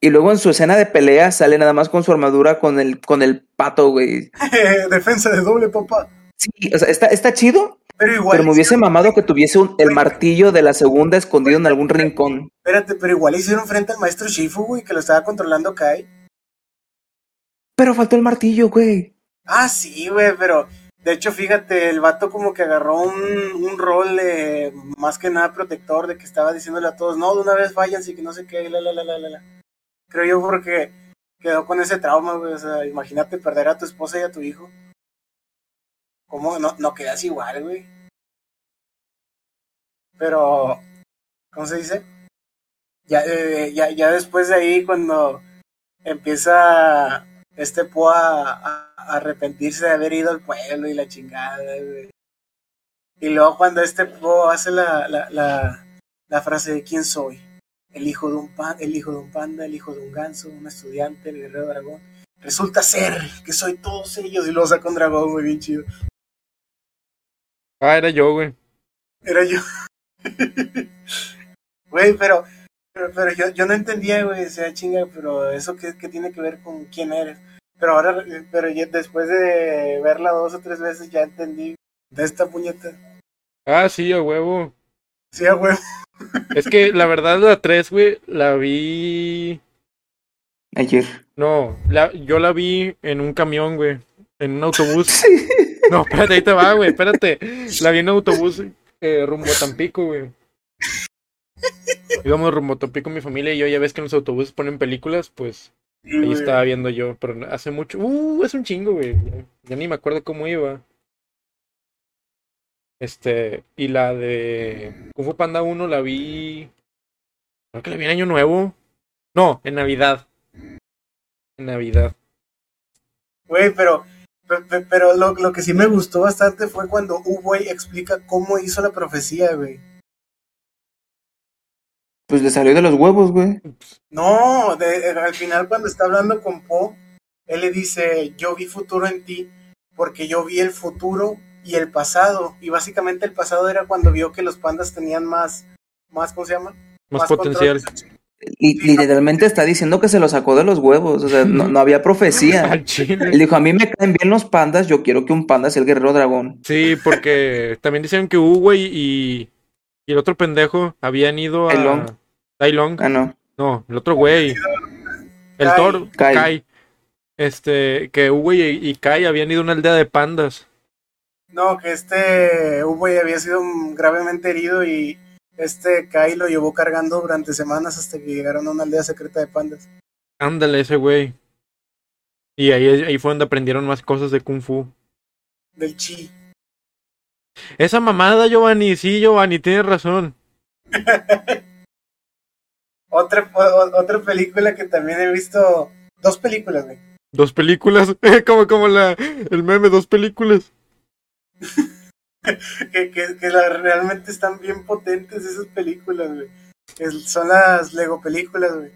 Y luego en su escena de pelea sale nada más con su armadura con el, con el pato, güey. Defensa de doble, papá. Sí, o sea, está, está chido, Pero igual. pero me hubiese mamado que tuviese un- el martillo de la segunda escondido en algún rincón. Espérate, pero igual hicieron frente al maestro Shifu, güey, que lo estaba controlando Kai. Pero faltó el martillo, güey. Ah, sí, güey, pero de hecho, fíjate, el vato como que agarró un, un rol eh, más que nada protector de que estaba diciéndole a todos, no, de una vez váyanse, que no sé qué, la, la, la, la, la. Creo yo porque quedó con ese trauma, güey, o sea, imagínate perder a tu esposa y a tu hijo. ¿Cómo? No, no quedas igual, güey. Pero, ¿cómo se dice? Ya, eh, ya, ya después de ahí, cuando empieza este Po a, a- arrepentirse de haber ido al pueblo y la chingada, güey. Y luego cuando este Po hace la, la, la, la frase de quién soy, el hijo de un pan, el hijo de un panda, el hijo de un ganso, un estudiante, el guerrero dragón. resulta ser que soy todos ellos y luego saca un dragón, muy bien chido. Ah, era yo, güey. Era yo. Güey, pero, pero, pero yo, yo no entendía, güey, o sea, chinga, pero eso qué, qué tiene que ver con quién eres. Pero ahora, pero ya después de verla dos o tres veces ya entendí de esta puñeta. Ah, sí, a huevo. Sí, a huevo. Es que la verdad la 3, güey, la vi... Ayer. No, la, yo la vi en un camión, güey. En un autobús. No, espérate, ahí te va, güey, espérate. La vi en un autobús eh, rumbo a Tampico, güey. Íbamos rumbo a Tampico mi familia y yo ya ves que en los autobuses ponen películas, pues Sí, ahí güey. estaba viendo yo, pero hace mucho, uh, es un chingo, güey. Ya, ya ni me acuerdo cómo iba. Este, y la de Kung Fu Panda 1 la vi, creo que la vi en Año Nuevo. No, en Navidad. En Navidad. Güey, pero, pe- pe- pero lo, lo que sí me gustó bastante fue cuando U-Boy explica cómo hizo la profecía, güey. Pues le salió de los huevos, güey. No, de- al final cuando está hablando con Po, él le dice, yo vi futuro en ti porque yo vi el futuro y el pasado. Y básicamente el pasado era cuando vio que los pandas tenían más, más ¿cómo se llama? Más, control. potencial. Y literalmente está diciendo que se lo sacó de los huevos. O sea, no, no había profecía. Él dijo, a mí me caen bien los pandas, yo quiero que un panda sea el guerrero dragón. Sí, porque también decían que Hugo y, y, el otro pendejo habían ido a. Tai Lung. Tai Lung. Ah, no. No, el otro güey. El Kai. Thor. Kai. Kai. Este, que Hugo y, y Kai habían ido a una aldea de pandas. No, que este U-Boy había sido gravemente herido y este Kai lo llevó cargando durante semanas hasta que llegaron a una aldea secreta de pandas. Ándale, ese güey. Y ahí, ahí fue donde aprendieron más cosas de Kung Fu. Del chi. Esa mamada, Giovanni, sí, Giovanni, tienes razón. Otra, o- otra película que también he visto, dos películas, güey. Dos películas, como, como la, el meme, dos películas. que, que, que la- realmente están bien potentes esas películas, güey. Son las Lego películas, güey.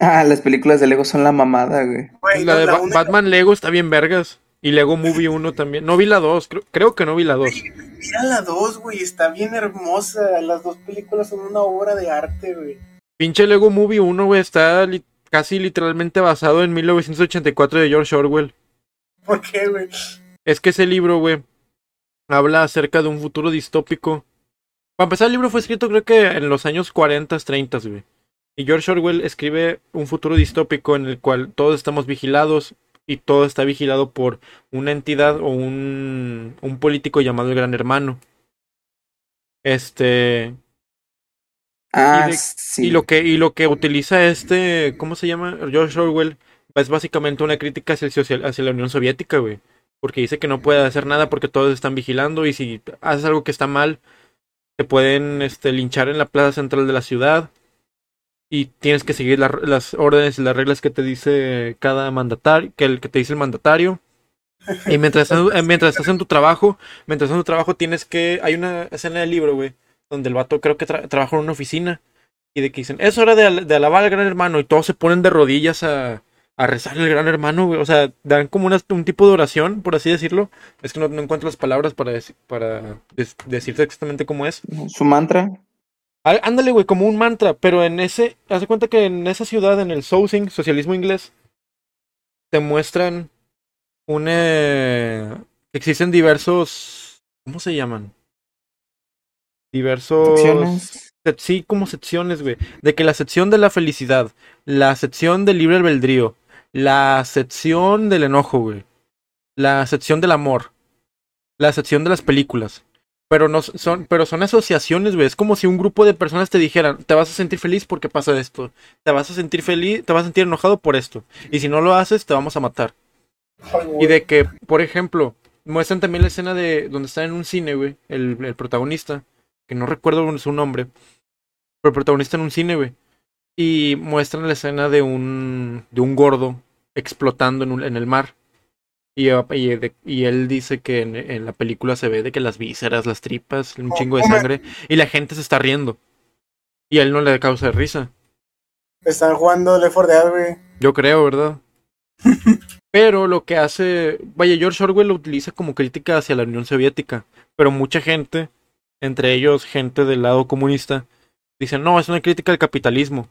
Ah, las películas de Lego son la mamada, güey. Güey, La no, de la Ba- una- Batman Lego está bien vergas. Y Lego Movie 1 también. No vi la 2, creo, creo que no vi la 2. Mira la dos, güey, está bien hermosa. Las dos películas son una obra de arte, güey. Pinche Lego Movie 1, güey, está li- casi literalmente basado en 1984 de George Orwell. ¿Por qué, güey? Es que ese libro, güey, habla acerca de un futuro distópico. Para empezar, el libro fue escrito creo que en los años 40, 30, güey. Y George Orwell escribe un futuro distópico en el cual todos estamos vigilados y todo está vigilado por una entidad o un, un político llamado el Gran Hermano. Este, Ah, Y de- sí. y lo que, y lo que utiliza este, ¿cómo se llama? George Orwell, es básicamente una crítica hacia, el social- hacia la Unión Soviética, güey. Porque dice que no puede hacer nada porque todos están vigilando y si haces algo que está mal, te pueden este, linchar en la plaza central de la ciudad. Y tienes que seguir la- las órdenes y las reglas que te dice cada mandatario, que, el, que te dice el mandatario. Y mientras, estás- eh, mientras estás en tu trabajo, mientras estás en tu trabajo tienes que... Hay una escena del libro, güey, donde el vato creo que tra- trabaja en una oficina y de que dicen, es hora de, al- de alabar al gran hermano y todos se ponen de rodillas a, a rezar al gran hermano, güey. O sea, dan como una- un tipo de oración, por así decirlo. Es que no, no encuentro las palabras para, para decirte exactamente cómo es. Su mantra. Ándale, güey, como un mantra, pero en ese, haz de cuenta que en esa ciudad, en el Sousing, socialismo inglés, te muestran un, eh, existen diversos, ¿cómo se llaman? Diversos... Secciones. se- Sí, como secciones, güey. De que la sección de la felicidad, la sección del libre albedrío, la sección del enojo, güey. La sección del amor, la sección de las películas. Pero no son, pero son asociaciones, güey. Es como si un grupo de personas te dijeran, te vas a sentir feliz porque pasa esto. Te vas a sentir feliz, te vas a sentir enojado por esto. Y si no lo haces, te vamos a matar. Y de que, por ejemplo, muestran también la escena de donde está en un cine, güey, el, protagonista, que no recuerdo su nombre, pero el protagonista en un cine, güey. Y muestran la escena de un, de un gordo explotando en el mar. Y, y, de- y él dice que en, en la película se ve de que las vísceras, las tripas, un chingo de sangre, y la gente se está riendo. Y a él no le causa risa. Están jugando Left 4 Dead, güey. Yo creo, ¿verdad? Pero lo que hace, vaya, George Orwell lo utiliza como crítica hacia la Unión Soviética, pero mucha gente, entre ellos gente del lado comunista, dicen, no, es una crítica al capitalismo.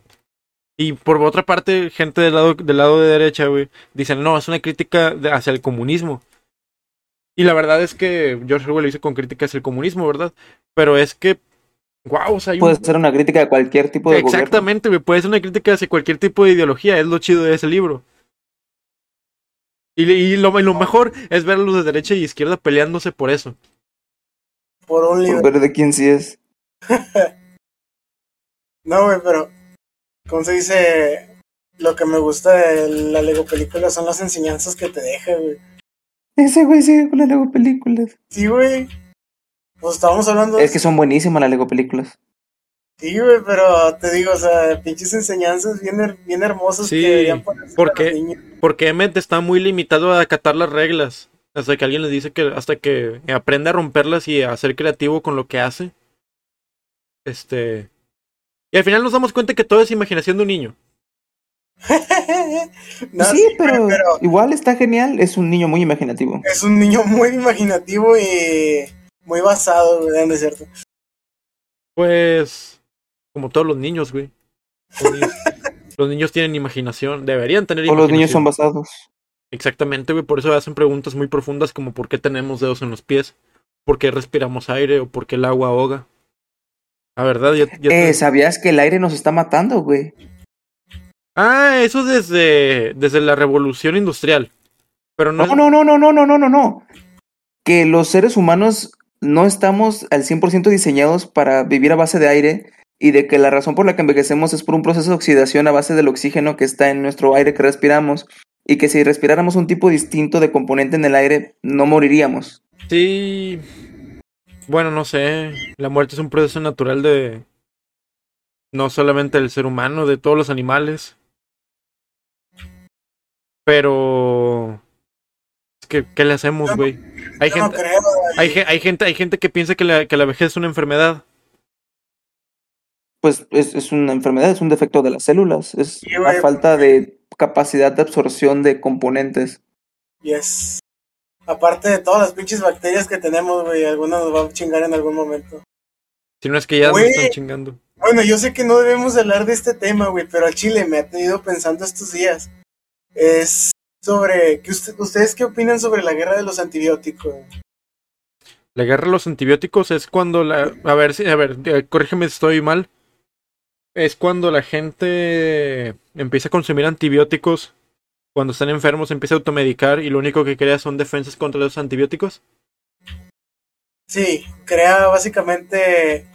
Y por otra parte, gente del lado, del lado de derecha, güey, dicen, no, es una crítica de- hacia el comunismo. Y la verdad es que George Orwell lo hizo con crítica hacia el comunismo, ¿verdad? Pero es que, wow, o sea, hay un- Puede ser una crítica de cualquier tipo de. Exactamente, güey, puede ser una crítica hacia cualquier tipo de ideología, es lo chido de ese libro. Y, y lo, y lo mejor es ver a los de derecha y izquierda peleándose por eso. Por un Por libro. ver de quién sí es. No, güey, pero. ¿Cómo se dice? Lo que me gusta de la Lego película son las enseñanzas que te deja, güey. Ese güey sigue con las Lego películas. Sí, güey. Pues estábamos hablando de Es que son buenísimas las Lego películas. Sí, güey, pero te digo, o sea, pinches enseñanzas bien, her- bien hermosas Sí, que deberían ponerse ¿por para qué? los niños. Porque Emmet está muy limitado a acatar las reglas. Hasta que alguien le dice que hasta que aprende a romperlas y a ser creativo con lo que hace. Este. Y al final nos damos cuenta que todo es imaginación de un niño. No, sí, pero, pero igual está genial. Es un niño muy imaginativo. es un niño muy imaginativo y muy basado, güey, ¿no es cierto? Pues. Como todos los niños, güey. Los niños, los niños tienen imaginación. Deberían tener Todos los niños imaginación. son basados. Exactamente, güey. Por eso hacen preguntas muy profundas como por qué tenemos dedos en los pies, por qué respiramos aire o por qué el agua ahoga. La verdad, yo. eh, ¿Sabías que el aire nos está matando, güey? Ah, eso desde, desde la revolución industrial. Pero no, no, no, no, no, no, no, no, no. Que los seres humanos no estamos al 100% diseñados para vivir a base de aire y de que la razón por la que envejecemos es por un proceso de oxidación a base del oxígeno que está en nuestro aire que respiramos y que si respiráramos un tipo distinto de componente en el aire no moriríamos. Sí, bueno, no sé. La muerte es un proceso natural de. No solamente del ser humano, de todos los animales. Pero. Es que, ¿qué le hacemos, güey? Hay no gente, creo, hay, hay gente, hay gente que piensa que la, que la vejez es una enfermedad. Pues es, es una enfermedad, es un defecto de las células, es la falta de capacidad de absorción de componentes. Yes. Aparte de todas las pinches bacterias que tenemos, güey, alguna nos va a chingar en algún momento. Si no es que ya nos están chingando. Bueno, yo sé que no debemos hablar de este tema, güey, pero al chile me ha tenido pensando estos días. Es sobre. ¿qué usted- ¿Ustedes qué opinan sobre la guerra de los antibióticos? La guerra de los antibióticos es cuando la. A ver, sí, a ver, eh, corrígeme si estoy mal. Es cuando la gente empieza a consumir antibióticos. Cuando están enfermos, empieza a automedicar y lo único que crea son defensas contra los antibióticos. Sí, crea básicamente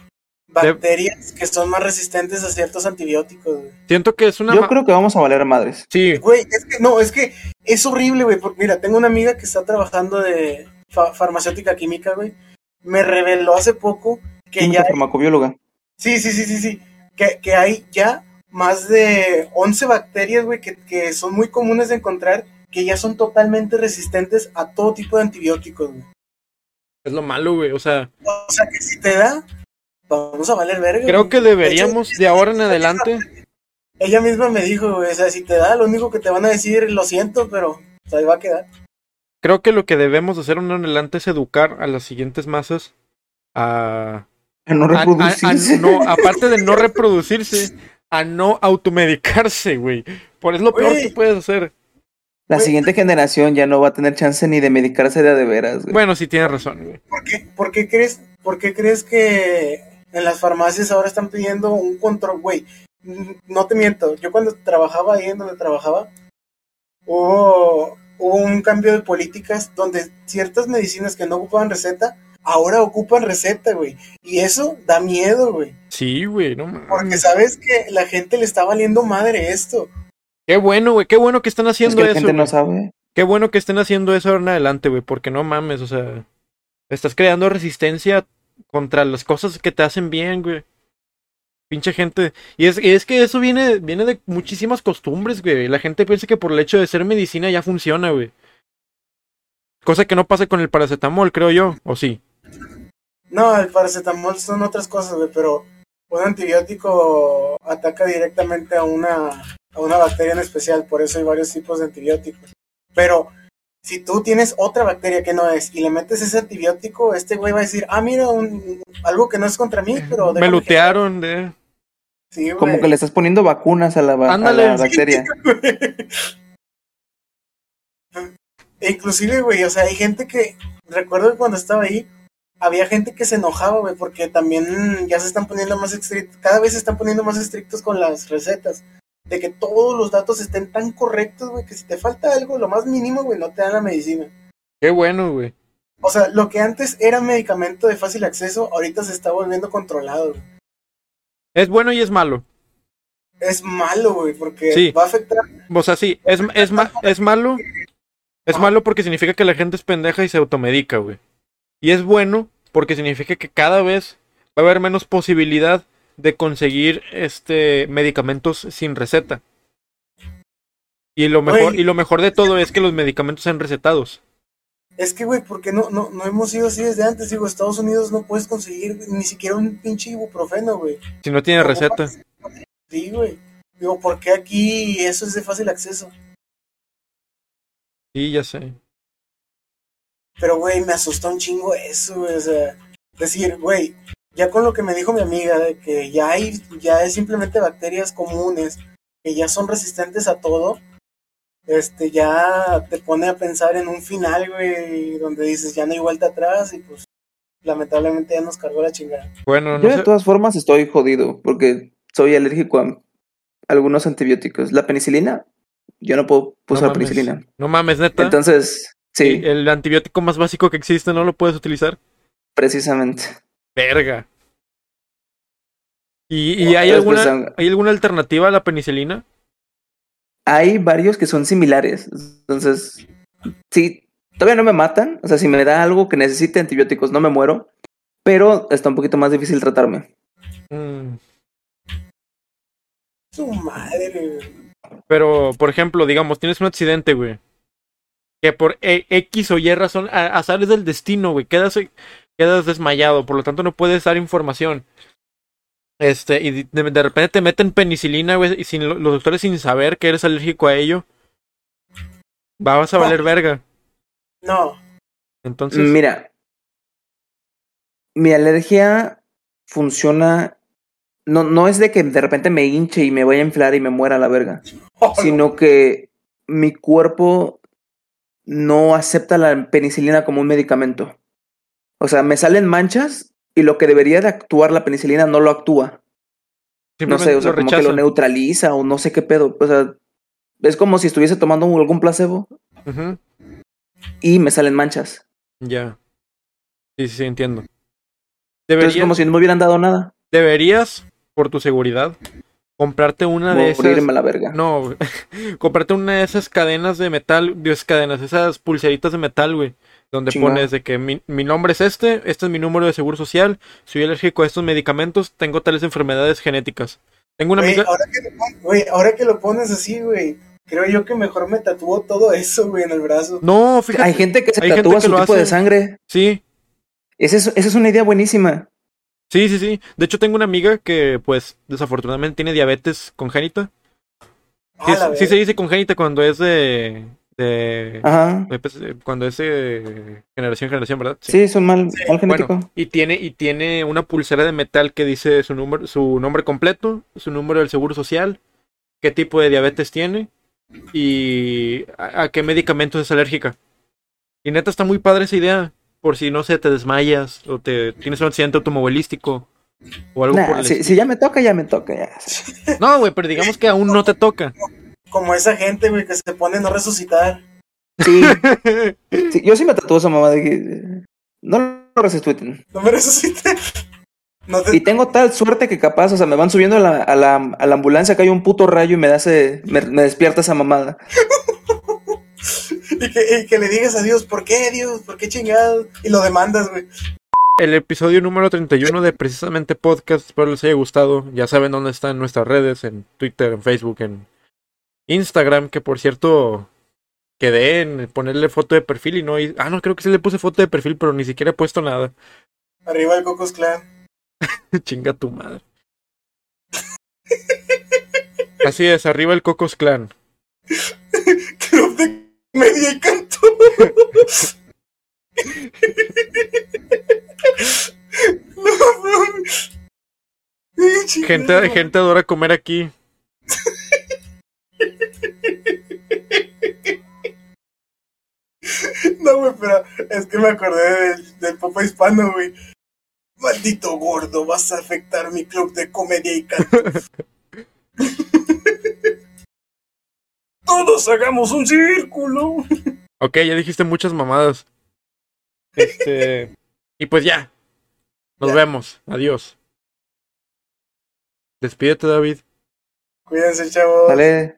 bacterias que son más resistentes a ciertos antibióticos, güey. Siento que es una. Yo creo que vamos a valer madres. Sí, Güey, es que no, es que es horrible, güey. porque, Mira, tengo una amiga que está trabajando de fa- farmacéutica química, güey. Me reveló hace poco que Química ya farmacobióloga. Sí, sí, sí, sí, sí. Que, que hay ya más de 11 bacterias, güey, que, que son muy comunes de encontrar, que ya son totalmente resistentes a todo tipo de antibióticos, güey. es lo malo, güey. O sea, O sea, que si te da, vamos a valer verga. creo güey. que deberíamos hecho, de ahora en adelante. Ella misma me dijo, güey, o sea, si te da, lo único que te van a decir, lo siento, pero pues, ahí va a quedar. Creo que lo que debemos hacer en adelante es educar a las siguientes masas a A no a- a- a- reproducirse. no, aparte de no reproducirse, a no automedicarse, güey. Por es lo peor que puedes hacer. La siguiente generación ya no va a tener chance ni de medicarse de a de veras, güey. Bueno, sí tienes razón, güey. ¿Por qué, por qué crees, por qué crees que en las farmacias ahora están pidiendo un control, güey? No te miento, yo cuando trabajaba ahí en donde trabajaba, hubo, hubo un cambio de políticas donde ciertas medicinas que no ocupaban receta, ahora ocupan receta, güey. Y eso da miedo, güey. Sí, güey, no mames. Porque sabes que la gente le está valiendo madre esto. Qué bueno, güey, qué bueno que están es haciendo que la eso. gente no sabe. Qué bueno que estén haciendo eso ahora en adelante, güey, porque no mames, o sea, estás creando resistencia contra las cosas que te hacen bien, güey. Pinche gente. Y es, y es que eso viene, viene de muchísimas costumbres, güey. La gente piensa que por el hecho de ser medicina ya funciona, güey. Cosa que no pasa con el paracetamol, creo yo, o sí. No, el paracetamol son otras cosas, güey, pero un antibiótico ataca directamente a una, a una bacteria en especial, por eso hay varios tipos de antibióticos. Pero si tú tienes otra bacteria que no es y le metes ese antibiótico, este güey va a decir, ah, mira, un, algo que no es contra mí, pero... Me lutearon de... Sí, güey. Como que le estás poniendo vacunas a la, ba- a Ándale. la bacteria. E inclusive, güey, o sea, hay gente que, recuerdo que cuando estaba ahí, había gente que se enojaba, güey, porque también ya se están poniendo más estrictos, cada vez se están poniendo más estrictos con las recetas, de que todos los datos estén tan correctos, güey, que si te falta algo, lo más mínimo, güey, no te dan la medicina. Qué bueno, güey. O sea, lo que antes era medicamento de fácil acceso, ahorita se está volviendo controlado, güey. Es bueno y es malo. Es malo, güey, porque Sí. va a afectar O sea, sí, es, es, ma- es malo. Es malo porque significa que la gente es pendeja y se automedica, güey. Y es bueno porque significa que cada vez va a haber menos posibilidad de conseguir este medicamentos sin receta. Y lo mejor, y lo mejor de todo es que los medicamentos sean recetados. Es que, güey, porque no, no, no hemos sido así desde antes. Digo, Estados Unidos no puedes conseguir ni siquiera un pinche ibuprofeno, güey. Si no tiene receta. Sí, güey. Digo, ¿por qué aquí eso es de fácil acceso? Sí, ya sé. Pero, güey, me asustó un chingo eso, güey. O sea, decir, güey, ya con lo que me dijo mi amiga, de que ya hay, ya es simplemente bacterias comunes, que ya son resistentes a todo, este, ya te pone a pensar en un final, güey, donde dices, ya no hay vuelta atrás y pues, lamentablemente ya nos cargó la chingada. Bueno, Yo no de sé. todas formas estoy jodido porque soy alérgico a algunos antibióticos. La penicilina, yo no puedo No usar mames. penicilina. No mames, neta. Entonces, sí, El antibiótico más básico que existe no lo puedes utilizar. precisamente. Verga. ¿Y, y hay, Después, alguna, hay alguna alternativa a la penicilina? Hay varios que son similares. Entonces, sí, todavía no me matan. O sea, si me da algo que necesite antibióticos, no me muero. Pero está un poquito más difícil tratarme. Mm, Su madre. Pero, por ejemplo, digamos, tienes un accidente, güey. Que por E- X o Y razón, a- azares del destino, güey, quedas, quedas desmayado, por lo tanto no puedes dar información. Este, y de, de repente te meten penicilina, güey, y sin lo- los doctores sin saber que eres alérgico a ello. Vas a valer verga. No, Entonces, Mira, mi alergia funciona. No, no es de que de repente me hinche y me vaya a inflar y me muera a la verga. sino que mi cuerpo no acepta la penicilina como un medicamento. O sea, me salen manchas y lo que debería de actuar la penicilina no lo actúa. No sé, o sea, como que lo neutraliza o no sé qué pedo. O sea, es como si estuviese tomando algún placebo y me salen manchas. Ya. Sí, sí, sí, entiendo. Entonces Deberías, es como si no me hubieran dado nada. deberías, por tu seguridad, comprarte una de esas. Morirme a la verga. No, comprarte una de esas cadenas de metal, Dios, cadenas, esas pulseritas de metal, güey. Donde pones de que mi, mi nombre es este, este es mi número de seguro social, soy alérgico a estos medicamentos, tengo tales enfermedades genéticas. Tengo una amiga. ahora, que lo güey, ahora que lo pones así, güey, creo yo que mejor me tatúo todo eso, güey, en el brazo. No, fíjate. Hay gente que se tatúa su tipo hace. de sangre. Sí, Esa es, esa es una idea buenísima. Sí, sí, sí. De hecho, tengo una amiga que, pues, desafortunadamente tiene diabetes congénita. Sí, es- sí se dice congénita cuando es de. de Ajá. pues, eh, cuando es de generación generación, ¿verdad? Sí, son mal, mal genético. Bueno, y tiene, y tiene una pulsera de metal que dice su número, su nombre completo, su número del seguro social, qué tipo de diabetes tiene y a, a qué medicamentos es alérgica. Y neta está muy padre esa idea, por si no sé, te desmayas o te tienes un accidente automovilístico o algo Nah, por el si, ya me toca, ya me toca. Ya. No, güey, pero digamos que aún no te toca. Como esa gente, güey, que se pone a no resucitar. Sí, sí, yo sí me tatuó esa mamá de que no lo resuciten. No me resucite. No te- Y tengo tal suerte que capaz, o sea, me van subiendo a la, a la, a la ambulancia, cae un puto rayo y me da ese, me, me despierta esa mamada. y, que, y que le digas a Dios, ¿por qué, Dios? ¿Por qué chingados? Y lo demandas, güey. El episodio número 31 de precisamente podcast, espero les haya gustado. Ya saben dónde están nuestras redes, en Twitter, en Facebook, en Instagram, que por cierto quedé en ponerle foto de perfil y no... hi- Ah, no, creo que sí le puse foto de perfil, pero ni siquiera he puesto nada. Arriba el Cocos Clan. Chinga tu madre. Así es, arriba el Cocos Clan media y canto. no, gente, gente adora comer aquí. No, güey, pero es que me acordé del, papá hispano, güey. Maldito gordo, vas a afectar mi club de comedia y canto. Todos hagamos un círculo. Ok, ya dijiste muchas mamadas. Este. y pues ya. Nos Ya. vemos. Adiós. Despídete, David. Cuídense, chavos. Dale.